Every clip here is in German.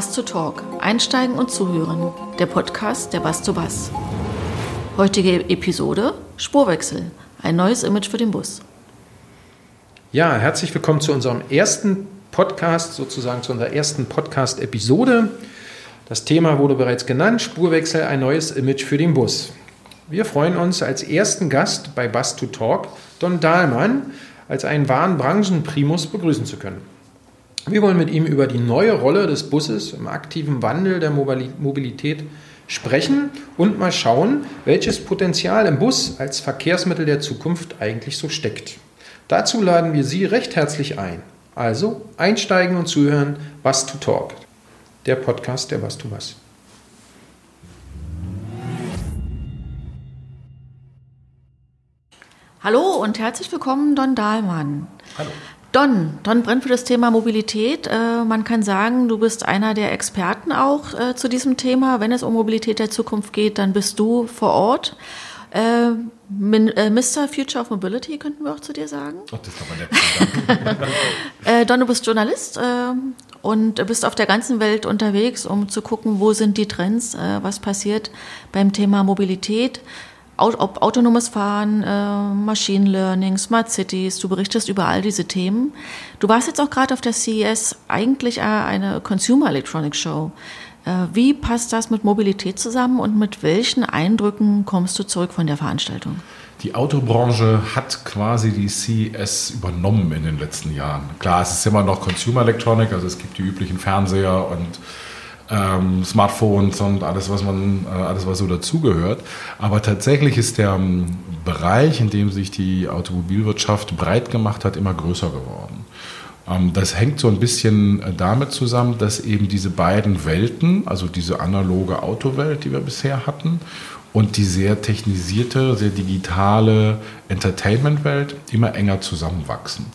Bass to Talk. Einsteigen und zuhören. Der Podcast der Bass to Bass. Heutige Episode Spurwechsel. Ein neues Image für den Bus. Ja, herzlich willkommen zu unserem ersten Podcast, sozusagen zu unserer ersten Podcast-Episode. Das Thema wurde bereits genannt, Spurwechsel, ein neues Image für den Bus. Wir freuen uns als ersten Gast bei Bus to Talk Don Dahlmann als einen wahren Branchenprimus begrüßen zu können. Wir wollen mit ihm über die neue Rolle des Busses im aktiven Wandel der Mobilität sprechen und mal schauen, welches Potenzial im Bus als Verkehrsmittel der Zukunft eigentlich so steckt. Dazu laden wir Sie recht herzlich ein. Also einsteigen und zuhören, Was to Talk, der Podcast der Was to Was. Hallo und herzlich willkommen, Don Dahlmann. Hallo. Don, Don brennt für das Thema Mobilität. Äh, man kann sagen, du bist einer der Experten auch äh, zu diesem Thema. Wenn es um Mobilität der Zukunft geht, dann bist du vor Ort. Äh, Mr. Future of Mobility könnten wir auch zu dir sagen. Oh, das ist aber nett. äh, Don, du bist Journalist äh, und bist auf der ganzen Welt unterwegs, um zu gucken, wo sind die Trends, was passiert beim Thema Mobilität ob autonomes Fahren, äh, Machine Learning, Smart Cities, du berichtest über all diese Themen. Du warst jetzt auch gerade auf der CES, eigentlich äh, eine Consumer Electronics Show. Äh, wie passt das mit Mobilität zusammen und mit welchen Eindrücken kommst du zurück von der Veranstaltung? Die Autobranche hat quasi die CES übernommen in den letzten Jahren. Klar, es ist immer noch Consumer Electronic, also es gibt die üblichen Fernseher und ähm, Smartphones und alles, was man, äh, alles, was so dazugehört. Aber tatsächlich ist der ähm, Bereich, in dem sich die Automobilwirtschaft breit gemacht hat, immer größer geworden. Ähm, das hängt so ein bisschen äh, damit zusammen, dass eben diese beiden Welten, also diese analoge Autowelt, die wir bisher hatten, und die sehr technisierte, sehr digitale Entertainment-Welt immer enger zusammenwachsen.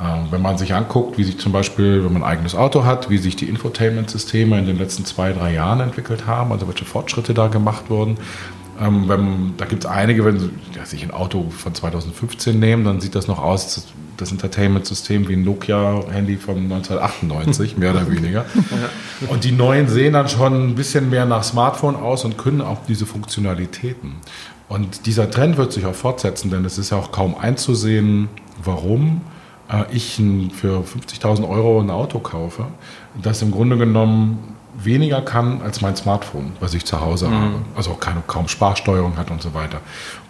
Ähm, wenn man sich anguckt, wie sich zum Beispiel, wenn man ein eigenes Auto hat, wie sich die Infotainment-Systeme in den letzten zwei, drei Jahren entwickelt haben, also welche Fortschritte da gemacht wurden. Ähm, wenn, da gibt es einige, wenn Sie ja, sich ein Auto von 2015 nehmen, dann sieht das noch aus, das Entertainment-System wie ein Nokia-Handy von 1998, mehr oder weniger. Und die neuen sehen dann schon ein bisschen mehr nach Smartphone aus und können auch diese Funktionalitäten. Und dieser Trend wird sich auch fortsetzen, denn es ist ja auch kaum einzusehen, warum ich für 50.000 Euro ein Auto kaufe, das im Grunde genommen weniger kann als mein Smartphone, was ich zu Hause mhm. habe. Also auch keine, kaum Sparsteuerung hat und so weiter.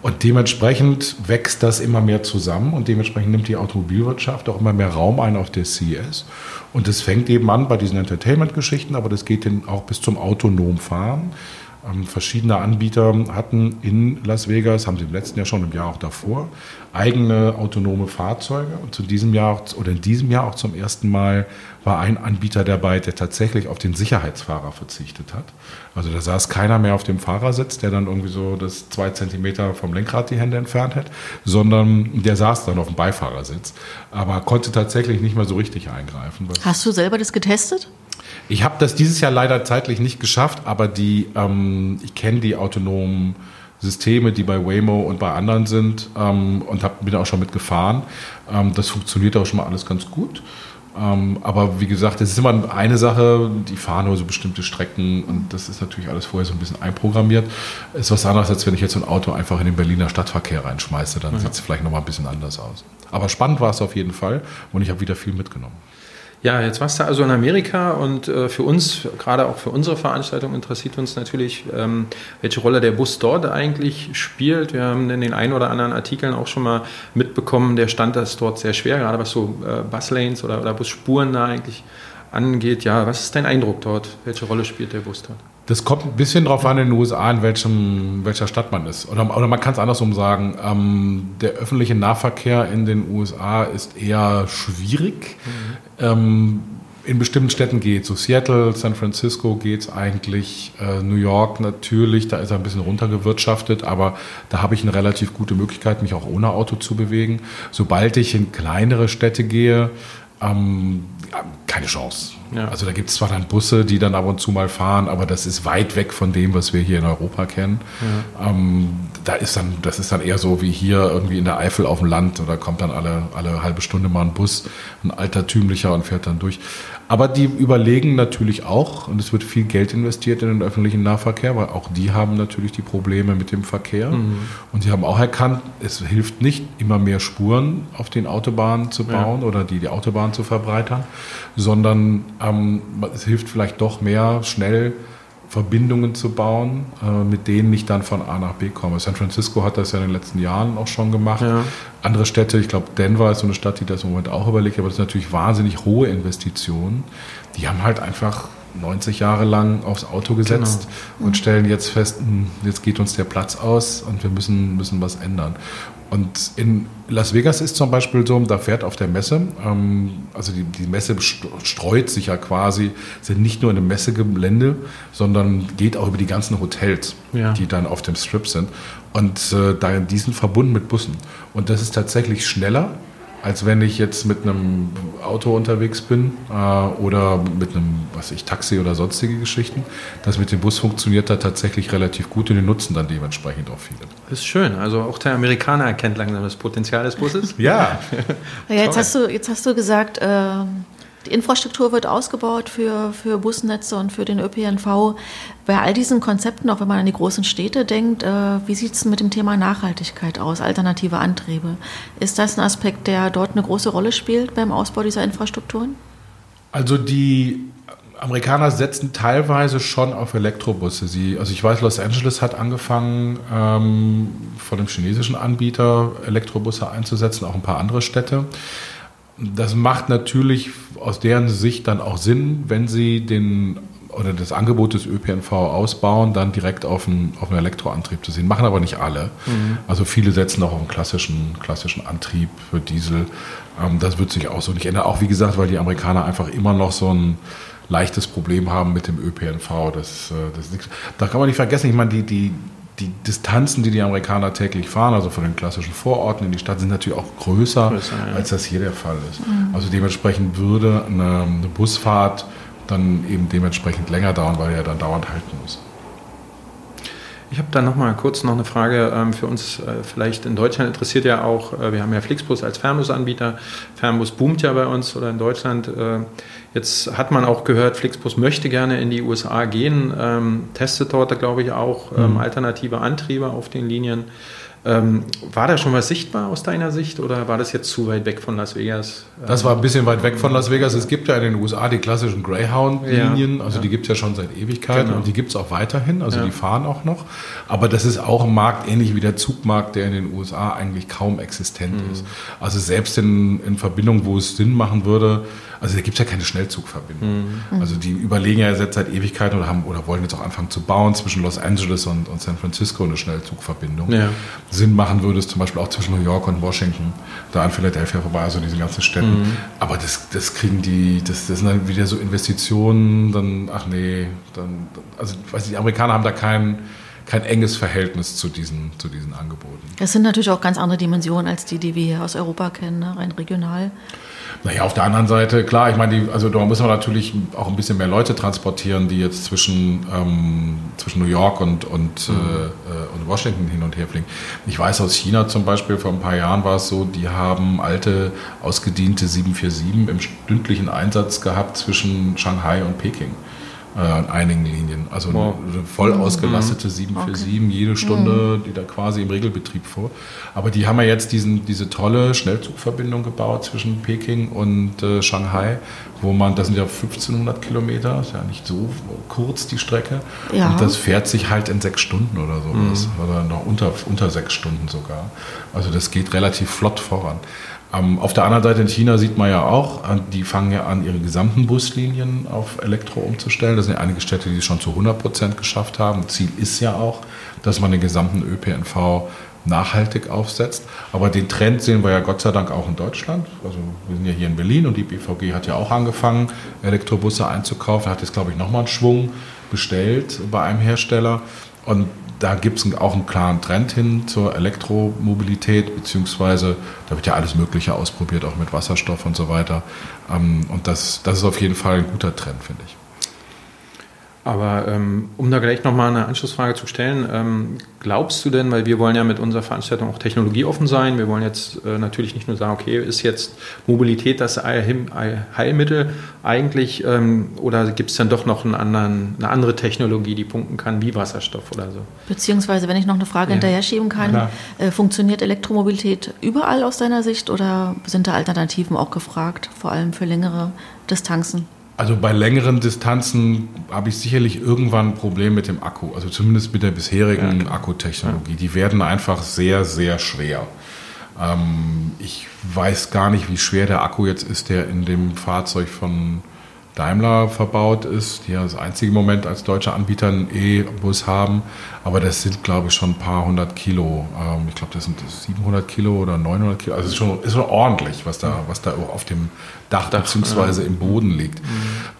Und dementsprechend wächst das immer mehr zusammen und dementsprechend nimmt die Automobilwirtschaft auch immer mehr Raum ein auf der CES. Und das fängt eben an bei diesen Entertainment-Geschichten, aber das geht dann auch bis zum autonom Fahren. Ähm, verschiedene Anbieter hatten in Las Vegas, haben sie im letzten Jahr schon, im Jahr auch davor, eigene autonome Fahrzeuge. Und zu diesem Jahr oder in diesem Jahr auch zum ersten Mal war ein Anbieter dabei, der tatsächlich auf den Sicherheitsfahrer verzichtet hat. Also da saß keiner mehr auf dem Fahrersitz, der dann irgendwie so das zwei Zentimeter vom Lenkrad die Hände entfernt hat, sondern der saß dann auf dem Beifahrersitz, aber konnte tatsächlich nicht mehr so richtig eingreifen. Hast du selber das getestet? Ich habe das dieses Jahr leider zeitlich nicht geschafft, aber die, ähm, ich kenne die autonomen Systeme, die bei Waymo und bei anderen sind ähm, und hab, bin auch schon mitgefahren. Ähm, das funktioniert auch schon mal alles ganz gut. Ähm, aber wie gesagt, es ist immer eine Sache, die fahren nur so bestimmte Strecken und das ist natürlich alles vorher so ein bisschen einprogrammiert. Ist was anderes, als wenn ich jetzt so ein Auto einfach in den Berliner Stadtverkehr reinschmeiße, dann ja. sieht es vielleicht nochmal ein bisschen anders aus. Aber spannend war es auf jeden Fall und ich habe wieder viel mitgenommen. Ja, jetzt warst du also in Amerika und äh, für uns, gerade auch für unsere Veranstaltung, interessiert uns natürlich, ähm, welche Rolle der Bus dort eigentlich spielt. Wir haben in den ein oder anderen Artikeln auch schon mal mitbekommen, der Stand ist dort sehr schwer, gerade was so äh, Buslanes oder, oder Busspuren da eigentlich angeht. Ja, was ist dein Eindruck dort? Welche Rolle spielt der Bus dort? Das kommt ein bisschen drauf an in den USA, in welchem, welcher Stadt man ist. Oder, oder man kann es andersrum sagen. Ähm, der öffentliche Nahverkehr in den USA ist eher schwierig. Mhm. Ähm, in bestimmten Städten geht So Seattle, San Francisco geht es eigentlich. Äh, New York natürlich, da ist er ein bisschen runtergewirtschaftet, aber da habe ich eine relativ gute Möglichkeit, mich auch ohne Auto zu bewegen. Sobald ich in kleinere Städte gehe, ähm, keine Chance. Ja. Also da gibt es zwar dann Busse, die dann ab und zu mal fahren, aber das ist weit weg von dem, was wir hier in Europa kennen. Ja. Ähm, da ist dann, das ist dann eher so wie hier irgendwie in der Eifel auf dem Land. Da kommt dann alle, alle halbe Stunde mal ein Bus, ein altertümlicher und fährt dann durch. Aber die überlegen natürlich auch, und es wird viel Geld investiert in den öffentlichen Nahverkehr, weil auch die haben natürlich die Probleme mit dem Verkehr. Mhm. Und sie haben auch erkannt, es hilft nicht, immer mehr Spuren auf den Autobahnen zu bauen ja. oder die, die Autobahn zu verbreitern, sondern ähm, es hilft vielleicht doch mehr, schnell Verbindungen zu bauen, äh, mit denen ich dann von A nach B komme. San Francisco hat das ja in den letzten Jahren auch schon gemacht. Ja. Andere Städte, ich glaube Denver ist so eine Stadt, die das im Moment auch überlegt, aber das sind natürlich wahnsinnig hohe Investitionen. Die haben halt einfach 90 Jahre lang aufs Auto gesetzt genau. und stellen jetzt fest, hm, jetzt geht uns der Platz aus und wir müssen, müssen was ändern. Und in Las Vegas ist zum Beispiel so, da fährt auf der Messe, ähm, also die, die, Messe streut sich ja quasi, sind nicht nur in einem Messegelände, sondern geht auch über die ganzen Hotels, ja. die dann auf dem Strip sind. Und äh, da, die sind verbunden mit Bussen. Und das ist tatsächlich schneller als wenn ich jetzt mit einem Auto unterwegs bin äh, oder mit einem, was ich, Taxi oder sonstige Geschichten. Das mit dem Bus funktioniert da tatsächlich relativ gut und den nutzen dann dementsprechend auch viele. Das ist schön. Also auch der Amerikaner erkennt langsam das Potenzial des Busses. ja. ja jetzt, hast du, jetzt hast du gesagt, äh, die Infrastruktur wird ausgebaut für, für Busnetze und für den ÖPNV. Bei all diesen Konzepten, auch wenn man an die großen Städte denkt, äh, wie sieht es mit dem Thema Nachhaltigkeit aus, alternative Antriebe? Ist das ein Aspekt, der dort eine große Rolle spielt beim Ausbau dieser Infrastrukturen? Also die Amerikaner setzen teilweise schon auf Elektrobusse. Sie, also ich weiß, Los Angeles hat angefangen, ähm, von dem chinesischen Anbieter Elektrobusse einzusetzen, auch ein paar andere Städte. Das macht natürlich aus deren Sicht dann auch Sinn, wenn sie den oder das Angebot des ÖPNV ausbauen, dann direkt auf einen, auf einen Elektroantrieb zu sehen. Machen aber nicht alle. Mhm. Also viele setzen auch auf einen klassischen, klassischen Antrieb für Diesel. Ähm, das wird sich auch so nicht ändern. Auch wie gesagt, weil die Amerikaner einfach immer noch so ein leichtes Problem haben mit dem ÖPNV. Das, äh, das da kann man nicht vergessen, ich meine, die, die, die Distanzen, die die Amerikaner täglich fahren, also von den klassischen Vororten in die Stadt, sind natürlich auch größer, größer ja. als das hier der Fall ist. Mhm. Also dementsprechend würde eine, eine, Busfahrt dann eben dementsprechend länger dauern, weil er dann dauernd halten muss. Ich habe da noch mal kurz noch eine Frage ähm, für uns. Äh, vielleicht in Deutschland interessiert ja auch, äh, wir haben ja Flixbus als Fernbusanbieter. Fernbus boomt ja bei uns oder in Deutschland. Äh, Jetzt hat man auch gehört, Flixbus möchte gerne in die USA gehen, ähm, testet dort, glaube ich, auch ähm, mhm. alternative Antriebe auf den Linien. Ähm, war da schon was sichtbar aus deiner Sicht oder war das jetzt zu weit weg von Las Vegas? Das war ein bisschen weit weg von Las Vegas. Es gibt ja in den USA die klassischen Greyhound-Linien, ja, also ja. die gibt es ja schon seit Ewigkeiten genau. und die gibt es auch weiterhin, also ja. die fahren auch noch. Aber das ist auch ein Markt, ähnlich wie der Zugmarkt, der in den USA eigentlich kaum existent mhm. ist. Also selbst in, in Verbindung, wo es Sinn machen würde, also da gibt es ja keine Schnellzugverbindung. Mhm. Also die überlegen ja jetzt seit Ewigkeiten oder, haben, oder wollen jetzt auch anfangen zu bauen zwischen Los Angeles und, und San Francisco eine Schnellzugverbindung. Ja. Sinn machen würde es zum Beispiel auch zwischen New York und Washington, da an Philadelphia vorbei, also diesen ganzen Städten. Mhm. Aber das, das kriegen die, das, das sind dann wieder so Investitionen, dann, ach nee, dann, also weiß ich, die Amerikaner haben da keinen kein enges Verhältnis zu diesen, zu diesen Angeboten. Das sind natürlich auch ganz andere Dimensionen als die, die wir hier aus Europa kennen, ne? rein regional. Naja, auf der anderen Seite, klar, ich meine, die, also da muss man natürlich auch ein bisschen mehr Leute transportieren, die jetzt zwischen, ähm, zwischen New York und, und, mhm. äh, und Washington hin und her fliegen. Ich weiß aus China zum Beispiel, vor ein paar Jahren war es so, die haben alte, ausgediente 747 im stündlichen Einsatz gehabt zwischen Shanghai und Peking äh, an einigen Linien. Also wow. eine voll mhm. ausgelastete 747 okay. jede Stunde, mhm. die da quasi im Regelbetrieb vor. Aber die haben ja jetzt diesen, diese tolle Schnellzugverbindung gebaut zwischen Peking und äh, Shanghai, wo man, das sind ja 1500 Kilometer, ist ja nicht so kurz die Strecke. Ja. Und das fährt sich halt in sechs Stunden oder sowas. Mhm. Oder noch unter, unter sechs Stunden sogar. Also das geht relativ flott voran. Auf der anderen Seite in China sieht man ja auch, die fangen ja an, ihre gesamten Buslinien auf Elektro umzustellen. Das sind ja einige Städte, die es schon zu 100 Prozent geschafft haben. Ziel ist ja auch, dass man den gesamten ÖPNV nachhaltig aufsetzt. Aber den Trend sehen wir ja Gott sei Dank auch in Deutschland. Also wir sind ja hier in Berlin und die BVG hat ja auch angefangen, Elektrobusse einzukaufen. Hat jetzt, glaube ich, nochmal einen Schwung bestellt bei einem Hersteller. Und da gibt es auch einen klaren Trend hin zur Elektromobilität, beziehungsweise da wird ja alles Mögliche ausprobiert, auch mit Wasserstoff und so weiter. Ähm, und das, das ist auf jeden Fall ein guter Trend, finde ich. Aber ähm, um da gleich nochmal eine Anschlussfrage zu stellen, ähm, glaubst du denn, weil wir wollen ja mit unserer Veranstaltung auch technologieoffen sein, wir wollen jetzt äh, natürlich nicht nur sagen, okay, ist jetzt Mobilität das Heilmittel eigentlich ähm, oder gibt es dann doch noch einen anderen, eine andere Technologie, die punkten kann, wie Wasserstoff oder so? Beziehungsweise, wenn ich noch eine Frage ja. hinterher schieben kann, äh, funktioniert Elektromobilität überall aus deiner Sicht oder sind da Alternativen auch gefragt, vor allem für längere Distanzen? Also bei längeren Distanzen habe ich sicherlich irgendwann ein Problem mit dem Akku, also zumindest mit der bisherigen ja, Akkutechnologie. Die werden einfach sehr, sehr schwer. Ähm, ich weiß gar nicht, wie schwer der Akku jetzt ist, der in dem Fahrzeug von Daimler verbaut ist, die ja das einzige Moment als deutscher Anbieter einen E-Bus haben. Aber das sind, glaube ich, schon ein paar hundert Kilo. Ähm, ich glaube, das sind 700 Kilo oder 900 Kilo. Also es ist schon, ist schon ordentlich, was da, was da auf dem Dach, Dach bzw. ja. im Boden liegt. Mhm.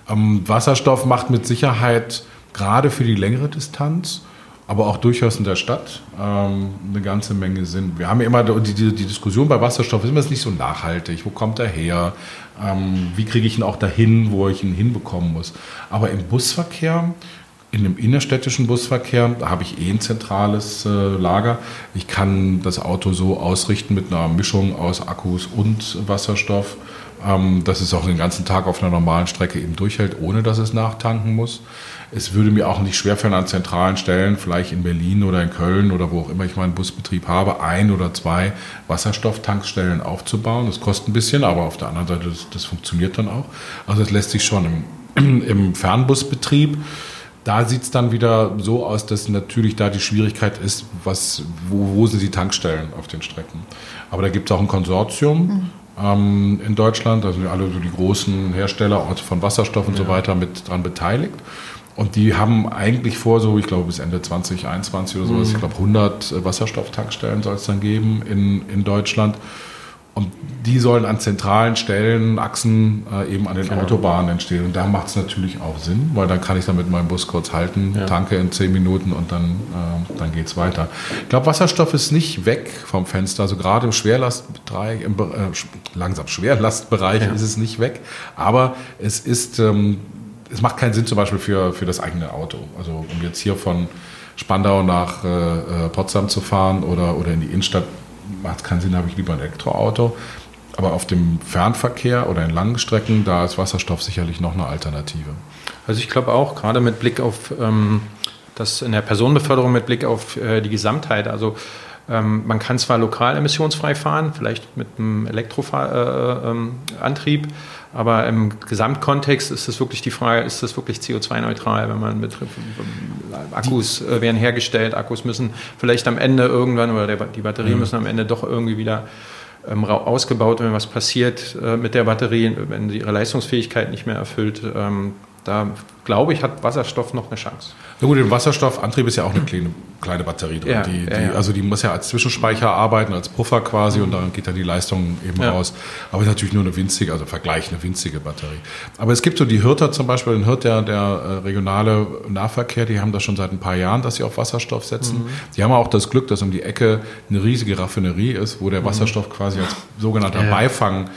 Ähm, Wasserstoff macht mit Sicherheit gerade für die längere Distanz aber auch durchaus in der Stadt ähm, eine ganze Menge Sinn. Wir haben ja immer die, die, die Diskussion bei Wasserstoff, ist immer nicht so nachhaltig, wo kommt er her, ähm, wie kriege ich ihn auch dahin, wo ich ihn hinbekommen muss. Aber im Busverkehr, in dem innerstädtischen Busverkehr, da habe ich eh ein zentrales äh, Lager. Ich kann das Auto so ausrichten mit einer Mischung aus Akkus und Wasserstoff, ähm, dass es auch den ganzen Tag auf einer normalen Strecke eben durchhält, ohne dass es nachtanken muss. Es würde mir auch nicht schwerfallen, an zentralen Stellen, vielleicht in Berlin oder in Köln oder wo auch immer ich meinen Busbetrieb habe, ein oder zwei Wasserstofftankstellen aufzubauen. Das kostet ein bisschen, aber auf der anderen Seite, das, das funktioniert dann auch. Also es lässt sich schon im, im Fernbusbetrieb da sieht es dann wieder so aus, dass natürlich da die Schwierigkeit ist, was, wo, wo sind die Tankstellen auf den Strecken. Aber da gibt es auch ein Konsortium mhm. Ähm, in Deutschland, sind alle so die großen Hersteller von Wasserstoff und ja. so weiter mit dran beteiligt. Und die haben eigentlich vor, so ich glaube bis Ende 2021 oder sowas, mhm. ich glaube 100 Wasserstofftankstellen soll es dann geben in, in Deutschland. Und die sollen an zentralen Stellen, Achsen äh, eben an den genau. Autobahnen entstehen. Und da macht es natürlich auch Sinn, weil dann kann ich dann mit meinem Bus kurz halten, ja. tanke in 10 Minuten und dann, äh, dann geht es weiter. Ich glaube, Wasserstoff ist nicht weg vom Fenster. Also gerade im Schwerlastbereich, im, äh, langsam Schwerlastbereich ja. ist es nicht weg. Aber es ist ähm, es macht keinen Sinn zum Beispiel für, für das eigene Auto. Also um jetzt hier von Spandau nach äh, äh Potsdam zu fahren oder, oder in die Innenstadt, macht es keinen Sinn, habe ich lieber ein Elektroauto. Aber auf dem Fernverkehr oder in langen Strecken, da ist Wasserstoff sicherlich noch eine Alternative. Also ich glaube auch, gerade mit Blick auf ähm, das in der Personenbeförderung, mit Blick auf äh, die Gesamtheit, also ähm, man kann zwar lokal emissionsfrei fahren, vielleicht mit einem Elektroantrieb, äh, ähm, aber im Gesamtkontext ist es wirklich die Frage, ist das wirklich CO2-neutral, wenn man mit Akkus äh, werden hergestellt, Akkus müssen vielleicht am Ende irgendwann oder der, die Batterien mhm. müssen am Ende doch irgendwie wieder ähm, ausgebaut, wenn was passiert äh, mit der Batterie, wenn sie ihre Leistungsfähigkeit nicht mehr erfüllt. Ähm, da glaube ich, hat Wasserstoff noch eine Chance. Na gut, im Wasserstoffantrieb ist ja auch eine kleine, kleine Batterie drin. Ja, die, die, ja, ja. Also die muss ja als Zwischenspeicher arbeiten, als Puffer quasi und dann geht da die Leistung eben raus. Aber ist natürlich nur eine winzige, also Vergleich eine winzige Batterie. Aber es gibt so die Hirter zum Beispiel, den Hirt, der, der äh, regionale Nahverkehr, die haben das schon seit ein paar Jahren, dass sie auf Wasserstoff setzen. Mhm. Die haben auch das Glück, dass um die Ecke eine riesige Raffinerie ist, wo der mhm. Wasserstoff quasi als sogenannter Beifang äh,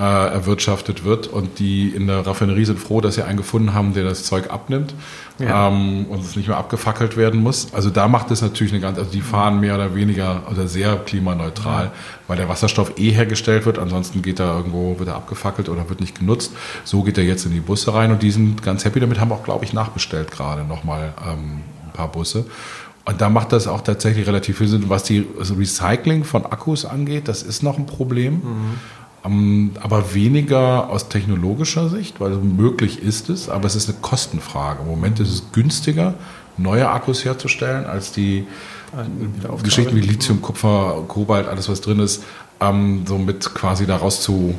erwirtschaftet wird. Und die in der Raffinerie sind froh, dass sie einen gefunden haben, der das Zeug abnimmt ja. ähm, und es nicht mehr abgefackelt werden muss. Also da macht es natürlich eine ganz, also die fahren mehr oder weniger oder sehr klimaneutral, ja. weil der Wasserstoff eh hergestellt wird. Ansonsten geht er irgendwo, wird er abgefackelt oder wird nicht genutzt. So geht er jetzt in die Busse rein und die sind ganz happy damit, haben auch, glaube ich, nachbestellt gerade nochmal ähm, ein paar Busse. Und da macht das auch tatsächlich relativ viel Sinn. Was die also Recycling von Akkus angeht, das ist noch ein Problem. Mhm. Aber weniger aus technologischer Sicht, weil möglich ist es, aber es ist eine Kostenfrage. Im Moment ist es günstiger, neue Akkus herzustellen, als die äh, Geschichten wie Lithium, Kupfer, Kobalt, alles was drin ist, ähm, somit quasi daraus zu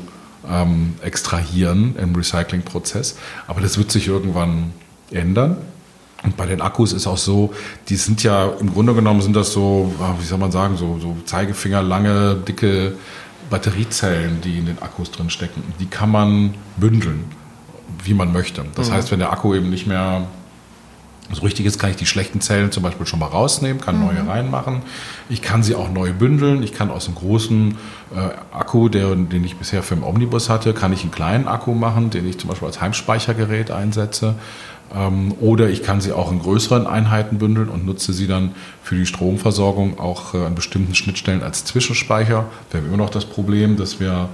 ähm, extrahieren im Recyclingprozess. Aber das wird sich irgendwann ändern. Und bei den Akkus ist auch so, die sind ja im Grunde genommen sind das so, wie soll man sagen, so, so Zeigefinger lange, dicke Batteriezellen, die in den Akkus drin stecken, die kann man bündeln, wie man möchte. Das mhm. heißt, wenn der Akku eben nicht mehr So richtig ist, kann ich die schlechten Zellen zum Beispiel schon mal rausnehmen, kann mhm. neue reinmachen. Ich kann sie auch neu bündeln. Ich kann aus einem großen äh, Akku, der, den ich bisher für den Omnibus hatte, kann ich einen kleinen Akku machen, den ich zum Beispiel als Heimspeichergerät einsetze. Ähm, oder ich kann sie auch in größeren Einheiten bündeln und nutze sie dann für die Stromversorgung auch äh, an bestimmten Schnittstellen als Zwischenspeicher. Wir haben immer noch das Problem, dass wir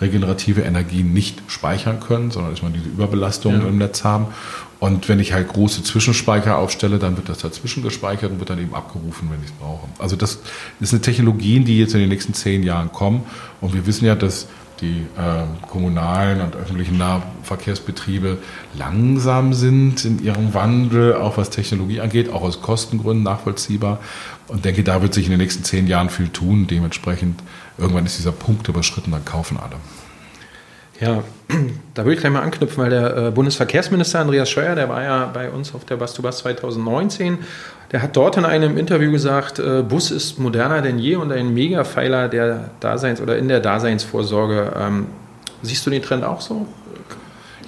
regenerative Energien nicht speichern können, sondern dass wir diese Überbelastung ja. im Netz haben. Und wenn ich halt große Zwischenspeicher aufstelle, dann wird das dazwischen gespeichert und wird dann eben abgerufen, wenn ich es brauche. Also das ist eine Technologie, die jetzt in den nächsten zehn Jahren kommen. Und wir wissen ja, dass die äh, kommunalen und öffentlichen Nahverkehrsbetriebe langsam sind in ihrem Wandel, auch was Technologie angeht, auch aus Kostengründen nachvollziehbar. Und denke, da wird sich in den nächsten zehn Jahren viel tun. Dementsprechend, irgendwann ist dieser Punkt überschritten, dann kaufen alle. Ja, da würde ich gleich mal anknüpfen, weil der äh, Bundesverkehrsminister Andreas Scheuer, der war ja bei uns auf der Bus to Bus 2019, der hat dort in einem Interview gesagt, äh, Bus ist moderner denn je und ein Megapfeiler der Daseins- oder in der Daseinsvorsorge. Ähm, siehst du den Trend auch so?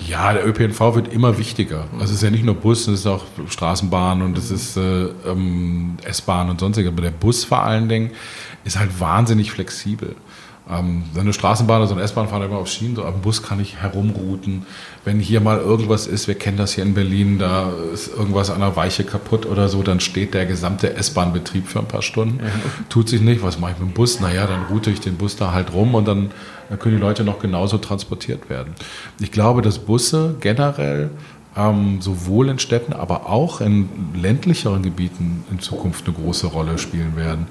Ja, der ÖPNV wird immer wichtiger. Also es ist ja nicht nur Bus, es ist auch Straßenbahn und es ist äh, ähm, S-Bahn und sonstiges. Aber der Bus vor allen Dingen ist halt wahnsinnig flexibel. Ähm, so eine Straßenbahn oder so eine S-Bahn fahren immer auf Schienen, so am Bus kann ich herumrouten. Wenn hier mal irgendwas ist, wir kennen das hier in Berlin, da ist irgendwas an der Weiche kaputt oder so, dann steht der gesamte S-Bahn-Betrieb für ein paar Stunden. Ja. Tut sich nicht, was mache ich mit dem Bus? Naja, dann route ich den Bus da halt rum und dann, dann können die Leute noch genauso transportiert werden. Ich glaube, dass Busse generell ähm, sowohl in Städten, aber auch in ländlicheren Gebieten in Zukunft eine große Rolle spielen werden.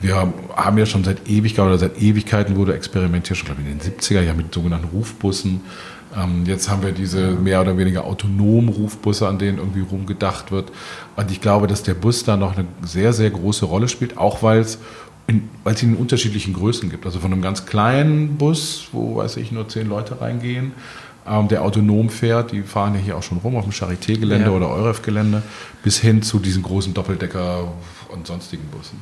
Wir haben ja schon seit Ewigkeiten oder seit Ewigkeiten wurde experimentiert, schon glaube ich in den 70er Jahren mit sogenannten Rufbussen. Ähm, jetzt haben wir diese mehr oder weniger autonomen Rufbusse, an denen irgendwie rumgedacht wird. Und ich glaube, dass der Bus da noch eine sehr, sehr große Rolle spielt, auch weil es weil es ihn in unterschiedlichen Größen gibt. Also von einem ganz kleinen Bus, wo, weiß ich, nur zehn Leute reingehen, ähm, der autonom fährt, die fahren ja hier auch schon rum auf dem Charité-Gelände ja. oder Euref-Gelände, bis hin zu diesen großen Doppeldecker und sonstigen Bussen.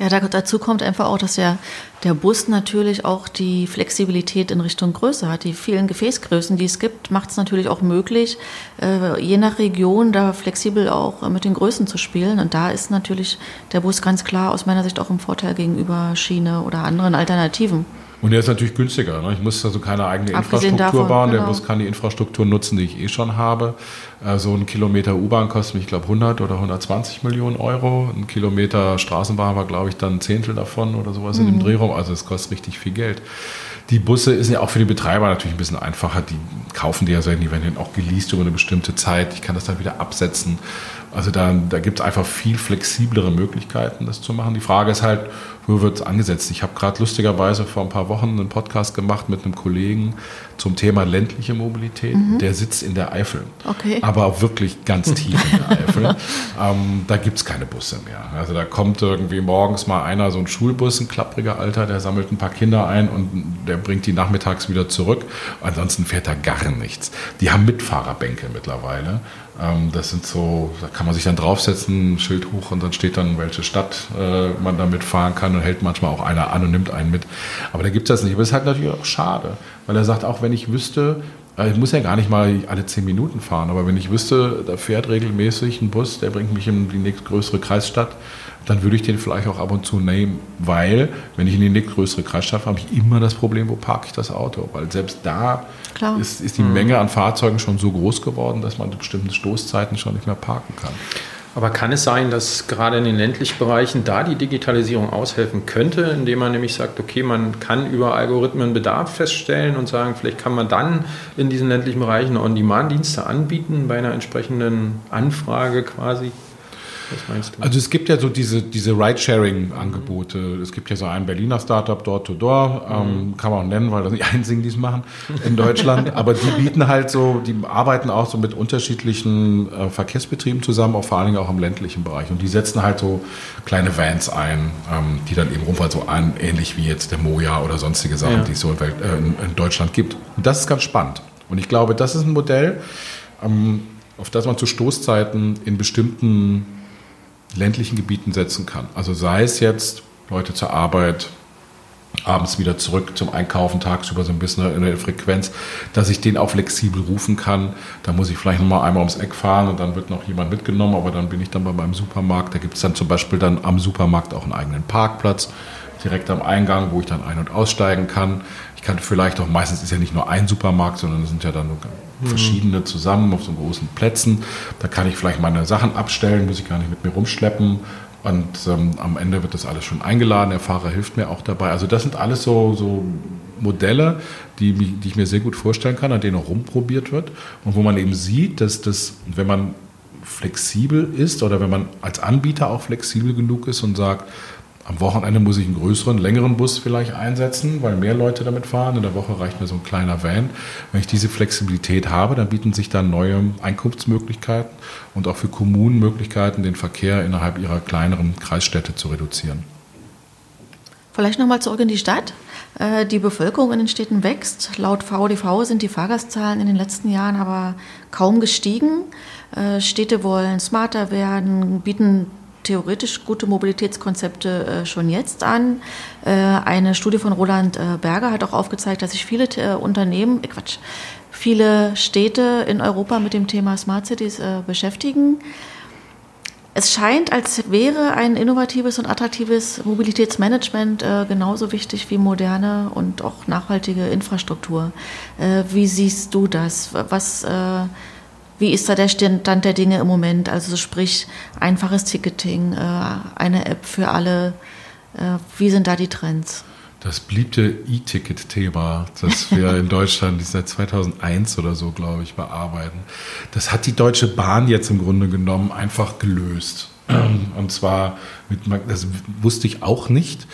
Ja, dazu kommt einfach auch, dass ja der Bus natürlich auch die Flexibilität in Richtung Größe hat. Die vielen Gefäßgrößen, die es gibt, macht es natürlich auch möglich, äh, je nach Region da flexibel auch mit den Größen zu spielen. Und da ist natürlich der Bus ganz klar aus meiner Sicht auch im Vorteil gegenüber Schiene oder anderen Alternativen. Und der ist natürlich günstiger. Ne? Ich muss also keine eigene Abgesehen Infrastruktur davon, bauen. Genau. Der Bus kann die Infrastruktur nutzen, die ich eh schon habe. Äh, so ein Kilometer U-Bahn kostet mich, ich glaube, 100 oder 120 Millionen Euro. Ein Kilometer Straßenbahn war, glaube ich, dann ein Zehntel davon oder sowas mhm. in dem mhm. Drehraum. Also es kostet richtig viel Geld. Die Busse sind ja auch für die Betreiber natürlich ein bisschen einfacher. Die kaufen die ja selten, die werden auch geleast über eine bestimmte Zeit. Ich kann das dann wieder absetzen. Also da, da gibt es einfach viel flexiblere Möglichkeiten, das zu machen. Die Frage ist halt, wo wird es angesetzt? Ich habe gerade lustigerweise vor ein paar Wochen einen Podcast gemacht mit einem Kollegen zum Thema ländliche Mobilität. Mhm. Der sitzt in der Eifel, okay. aber wirklich ganz tief in der Eifel. ähm, da gibt es keine Busse mehr. Also da kommt irgendwie morgens mal einer, so ein Schulbus, ein klappriger Alter, der sammelt ein paar Kinder ein und der bringt die nachmittags wieder zurück. Ansonsten fährt da gar nichts. Die haben Mitfahrerbänke mittlerweile. Ähm, das sind so, da kann man sich dann draufsetzen, Schild hoch und dann steht dann, welche Stadt äh, man damit fahren kann und hält manchmal auch einer an und nimmt einen mit. Aber da gibt es das nicht. Aber es ist halt natürlich auch schade, weil er sagt, auch wenn ich wüsste, äh, ich muss ja gar nicht mal alle zehn Minuten fahren, aber wenn ich wüsste, da fährt regelmäßig ein Bus, der bringt mich in die nächstgrößere Kreisstadt, dann würde ich den vielleicht auch ab und zu nehmen, weil, wenn ich in die nächstgrößere Kreisstadt fahre, habe ich immer das Problem, wo parke ich das Auto? Weil selbst da ist, ist, die mhm. Menge an Fahrzeugen schon so groß geworden, dass man bestimmte Stoßzeiten schon nicht mehr parken kann. Aber kann es sein, dass gerade in den ländlichen Bereichen da die Digitalisierung aushelfen könnte, indem man nämlich sagt, okay, man kann über Algorithmen Bedarf feststellen und sagen, vielleicht kann man dann in diesen ländlichen Bereichen On-Demand-Dienste anbieten bei einer entsprechenden Anfrage quasi? Was meinst du? Also es gibt ja so diese, diese Ride-Sharing-Angebote. Mhm. Es gibt ja so ein Berliner Startup, Door-to-Door, ähm, mhm. kann man auch nennen, weil das nicht einzigen, die es machen in Deutschland. Aber die bieten halt so, die arbeiten auch so mit unterschiedlichen äh, Verkehrsbetrieben zusammen, auch vor allen Dingen auch im ländlichen Bereich. Und die setzen halt so kleine Vans ein, ähm, die dann eben rumfahren, so an, ähnlich wie jetzt der Moja oder sonstige Sachen, ja. die es so in, Welt, äh, in, Deutschland gibt. Und das ist ganz spannend. Und ich glaube, das ist ein Modell, ähm, auf das man zu Stoßzeiten in bestimmten ländlichen Gebieten setzen kann. Also sei es jetzt Leute zur Arbeit abends wieder zurück zum Einkaufen, tagsüber so ein bisschen in der Frequenz, dass ich den auch flexibel rufen kann. Da muss ich vielleicht nochmal einmal ums Eck fahren und dann wird noch jemand mitgenommen, aber dann bin ich dann bei meinem Supermarkt. Da gibt es dann zum Beispiel dann am Supermarkt auch einen eigenen Parkplatz, direkt am Eingang, wo ich dann ein- und aussteigen kann. Ich kann vielleicht auch, meistens ist ja nicht nur ein Supermarkt, sondern es sind ja dann mhm. Verschiedene zusammen auf so großen Plätzen. Da kann ich vielleicht meine Sachen abstellen, muss ich gar nicht mit mir rumschleppen und ähm, am Ende wird das alles schon eingeladen. Der Fahrer hilft mir auch dabei. Also das sind alles so, so Modelle, die, die ich mir sehr gut vorstellen kann, an denen auch rumprobiert wird. Und wo man eben sieht, dass das, wenn man flexibel ist oder wenn man als Anbieter auch flexibel genug ist und sagt, am Wochenende muss ich einen größeren, längeren Bus vielleicht einsetzen, weil mehr Leute damit fahren. In der Woche reicht mir so ein kleiner Van. Wenn ich diese Flexibilität habe, dann bieten sich dann neue Einkunftsmöglichkeiten und auch für Kommunen Möglichkeiten, den Verkehr innerhalb ihrer kleineren Kreisstädte zu reduzieren. Vielleicht nochmal zurück in die Stadt. Äh, die Bevölkerung in den Städten wächst. Laut VDV sind die Fahrgastzahlen in den letzten Jahren aber kaum gestiegen. Äh, Städte wollen smarter werden, bieten theoretisch gute Mobilitätskonzepte äh, schon jetzt an. Äh, eine Studie von Roland äh, Berger hat auch aufgezeigt, dass sich viele Unternehmen, Quatsch, viele Städte in Europa mit dem Thema Smart Cities beschäftigen. Es scheint, als wäre ein innovatives und attraktives Mobilitätsmanagement genauso wichtig wie moderne und auch nachhaltige Infrastruktur. wie siehst du das? Was wie ist da der Stand der Dinge im Moment? Also sprich einfaches Ticketing, äh, eine App für alle. Äh, wie sind da die Trends? Das beliebte E-Ticket-Thema, das wir in Deutschland seit 2001 oder so, glaube ich, bearbeiten, das hat die Deutsche Bahn jetzt im Grunde genommen einfach gelöst. Und zwar, mit, das wusste ich auch nicht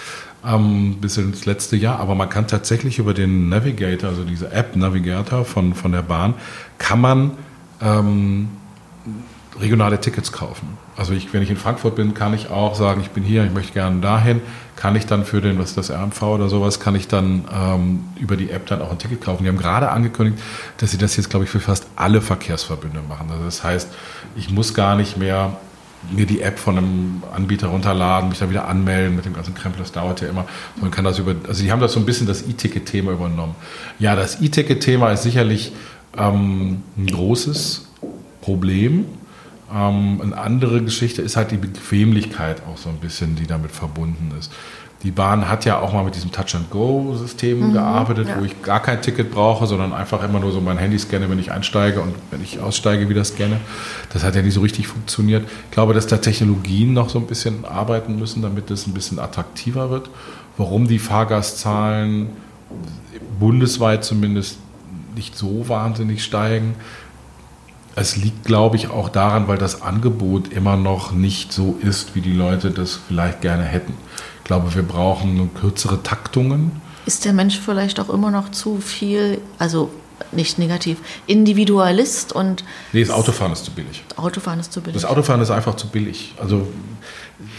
ähm, bis ins letzte Jahr, aber man kann tatsächlich über den Navigator, also diese App Navigator von, von der Bahn, kann man ähm, regionale Tickets kaufen. Also ich, wenn ich in Frankfurt bin, kann ich auch sagen, ich bin hier, ich möchte gerne dahin, kann ich dann für den, was ist das, RMV oder sowas, kann ich dann ähm, über die App dann auch ein Ticket kaufen. Die haben gerade angekündigt, dass sie das jetzt, glaube ich, für fast alle Verkehrsverbünde machen. Also das heißt, ich muss gar nicht mehr mir die App von einem Anbieter runterladen, mich da wieder anmelden mit dem ganzen Krempel, das dauert ja immer. Man kann das über, also die haben das so ein bisschen das E-Ticket-Thema übernommen. Ja, das E-Ticket-Thema ist sicherlich ähm, ein großes Problem. Ähm, eine andere Geschichte ist halt die Bequemlichkeit auch so ein bisschen, die damit verbunden ist. Die Bahn hat ja auch mal mit diesem Touch-and-Go-System mhm, gearbeitet, ja. wo ich gar kein Ticket brauche, sondern einfach immer nur so mein Handy scanne, wenn ich einsteige und wenn ich aussteige, wieder scanne. Das hat ja nicht so richtig funktioniert. Ich glaube, dass da Technologien noch so ein bisschen arbeiten müssen, damit es ein bisschen attraktiver wird. Warum die Fahrgastzahlen bundesweit zumindest nicht so wahnsinnig steigen. Es liegt, glaube ich, auch daran, weil das Angebot immer noch nicht so ist, wie die Leute das vielleicht gerne hätten. Ich glaube, wir brauchen kürzere Taktungen. Ist der Mensch vielleicht auch immer noch zu viel, also nicht negativ, Individualist und. Nee, das Autofahren ist zu billig. Autofahren ist zu billig. Das Autofahren ist einfach zu billig. Also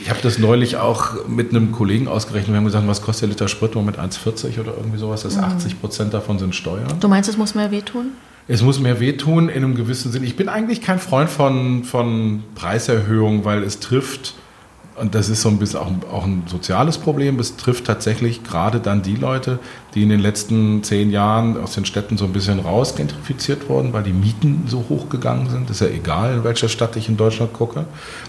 ich habe das neulich auch mit einem Kollegen ausgerechnet. Wir haben gesagt, was kostet der Liter Sprit mit 1,40 oder irgendwie sowas? Das ist 80 mhm. Prozent davon sind Steuern. Du meinst, es muss mehr wehtun? Es muss mehr wehtun in einem gewissen Sinn. Ich bin eigentlich kein Freund von, von Preiserhöhungen, weil es trifft und das ist so ein bisschen auch, auch ein soziales Problem. Es trifft tatsächlich gerade dann die Leute, die in den letzten zehn Jahren aus den Städten so ein bisschen rausgentrifiziert wurden, weil die Mieten so hoch gegangen sind. Das ist ja egal, in welcher Stadt ich in Deutschland gucke,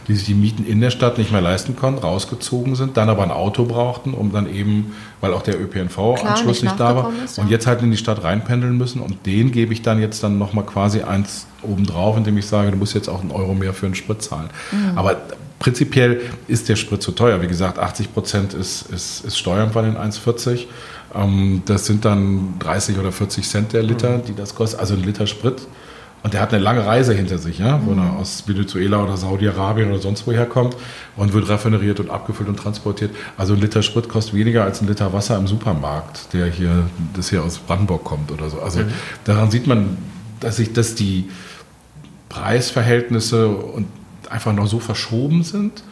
die sich die Mieten in der Stadt nicht mehr leisten konnten, rausgezogen sind, dann aber ein Auto brauchten, um dann eben, weil auch der ÖPNV-Anschluss nicht, nicht da war, ist, ja. und jetzt halt in die Stadt reinpendeln müssen. Und den gebe ich dann jetzt dann nochmal quasi eins obendrauf, indem ich sage, du musst jetzt auch einen Euro mehr für einen Sprit zahlen. Mhm. Aber prinzipiell ist der Sprit zu teuer. Wie gesagt, 80 Prozent ist, ist, ist Steuern von den 1,40. Ähm, das sind dann 30 oder 40 Cent der Liter, mhm. die das kostet. Also ein Liter Sprit. Und der hat eine lange Reise hinter sich, ja, wo mhm. er aus Venezuela oder Saudi-Arabien oder sonst woher kommt und wird raffineriert und abgefüllt und transportiert. Also ein Liter Sprit kostet weniger als ein Liter Wasser im Supermarkt, der hier, das hier aus Brandenburg kommt oder so. Also mhm. daran sieht man, dass sich, dass die Preisverhältnisse und einfach noch so verschoben sind,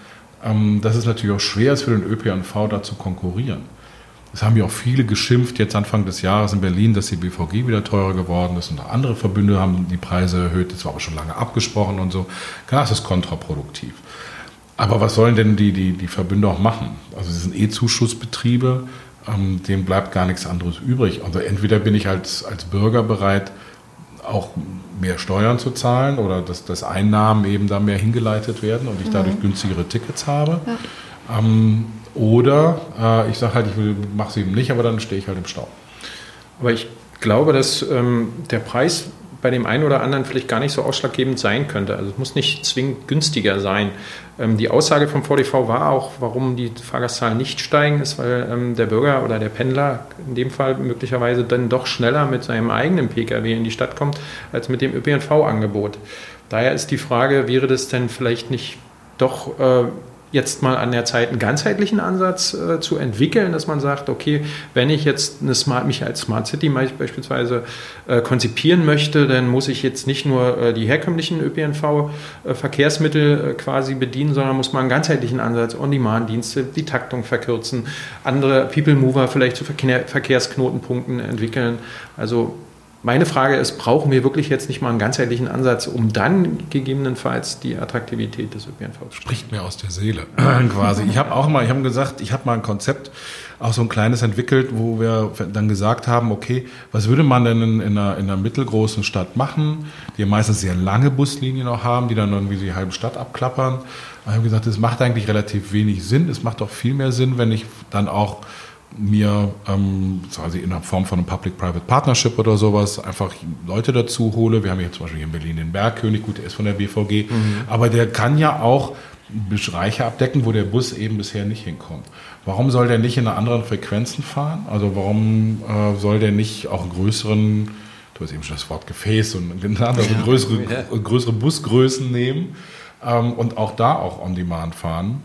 ähm, dass es natürlich auch schwer ist für den ÖPNV da zu konkurrieren. Es haben ja auch viele geschimpft, jetzt Anfang des Jahres in Berlin, dass die BVG wieder teurer geworden ist und andere Verbünde haben die Preise erhöht. Das war aber schon lange abgesprochen und so. Klar, es ist kontraproduktiv. Aber was sollen denn die, die, die Verbünde auch machen? Also, sie sind E-Zuschussbetriebe. ähm, dem bleibt gar nichts anderes übrig. Also entweder bin ich als, als Bürger bereit, auch mehr Steuern zu zahlen oder dass, dass Einnahmen eben da mehr hingeleitet werden und ich dadurch mhm. günstigere Tickets habe. Ja. Ähm, oder äh, ich sage halt, ich mache es eben nicht, aber dann stehe ich halt im Stau. Aber ich glaube, dass ähm, der Preis bei dem einen oder anderen vielleicht gar nicht so ausschlaggebend sein könnte. Also es muss nicht zwingend günstiger sein. Ähm, die Aussage vom VDV war auch, warum die Fahrgastzahlen nicht steigen, ist, weil ähm, der Bürger oder der Pendler in dem Fall möglicherweise dann doch schneller mit seinem eigenen Pkw in die Stadt kommt, als mit dem ÖPNV-Angebot. Daher ist die Frage, wäre das denn vielleicht nicht doch äh, jetzt mal an der Zeit, einen ganzheitlichen Ansatz äh, zu entwickeln, dass man sagt, okay, wenn ich jetzt eine Smart, mich als Smart City beispielsweise äh, konzipieren möchte, dann muss ich jetzt nicht nur äh, die herkömmlichen ÖPNV-Verkehrsmittel äh, quasi bedienen, sondern muss man einen ganzheitlichen Ansatz, On-Demand-Dienste, die Taktung verkürzen, andere People-Mover vielleicht zu Verkehr Verkehrsknotenpunkten entwickeln. Also meine Frage ist, brauchen wir wirklich jetzt nicht mal einen ganzheitlichen Ansatz, um dann gegebenenfalls die Attraktivität des ÖPNV zu Spricht mir aus der Seele quasi. Ich habe auch mal, ich habe gesagt, ich habe mal ein Konzept, auch so ein kleines entwickelt, wo wir dann gesagt haben, okay, was würde man denn in, in, einer, in einer mittelgroßen Stadt machen, die ja meistens sehr lange Buslinien auch haben, die dann irgendwie die halbe Stadt abklappern. Ich habe gesagt, das macht eigentlich relativ wenig Sinn. Es macht doch viel mehr Sinn, wenn ich dann auch mir ähm, quasi in der Form von einem Public-Private Partnership oder sowas einfach Leute dazu hole. Wir haben hier zum Beispiel hier in Berlin den Bergkönig, gut, der ist von der BVG, mhm. aber der kann ja auch Bereiche abdecken, wo der Bus eben bisher nicht hinkommt. Warum soll der nicht in einer anderen Frequenzen fahren? Also warum äh, soll der nicht auch einen größeren, du hast eben schon das Wort Gefäß und genannt, also größere, ja. größere Busgrößen nehmen ähm, und auch da auch on demand fahren?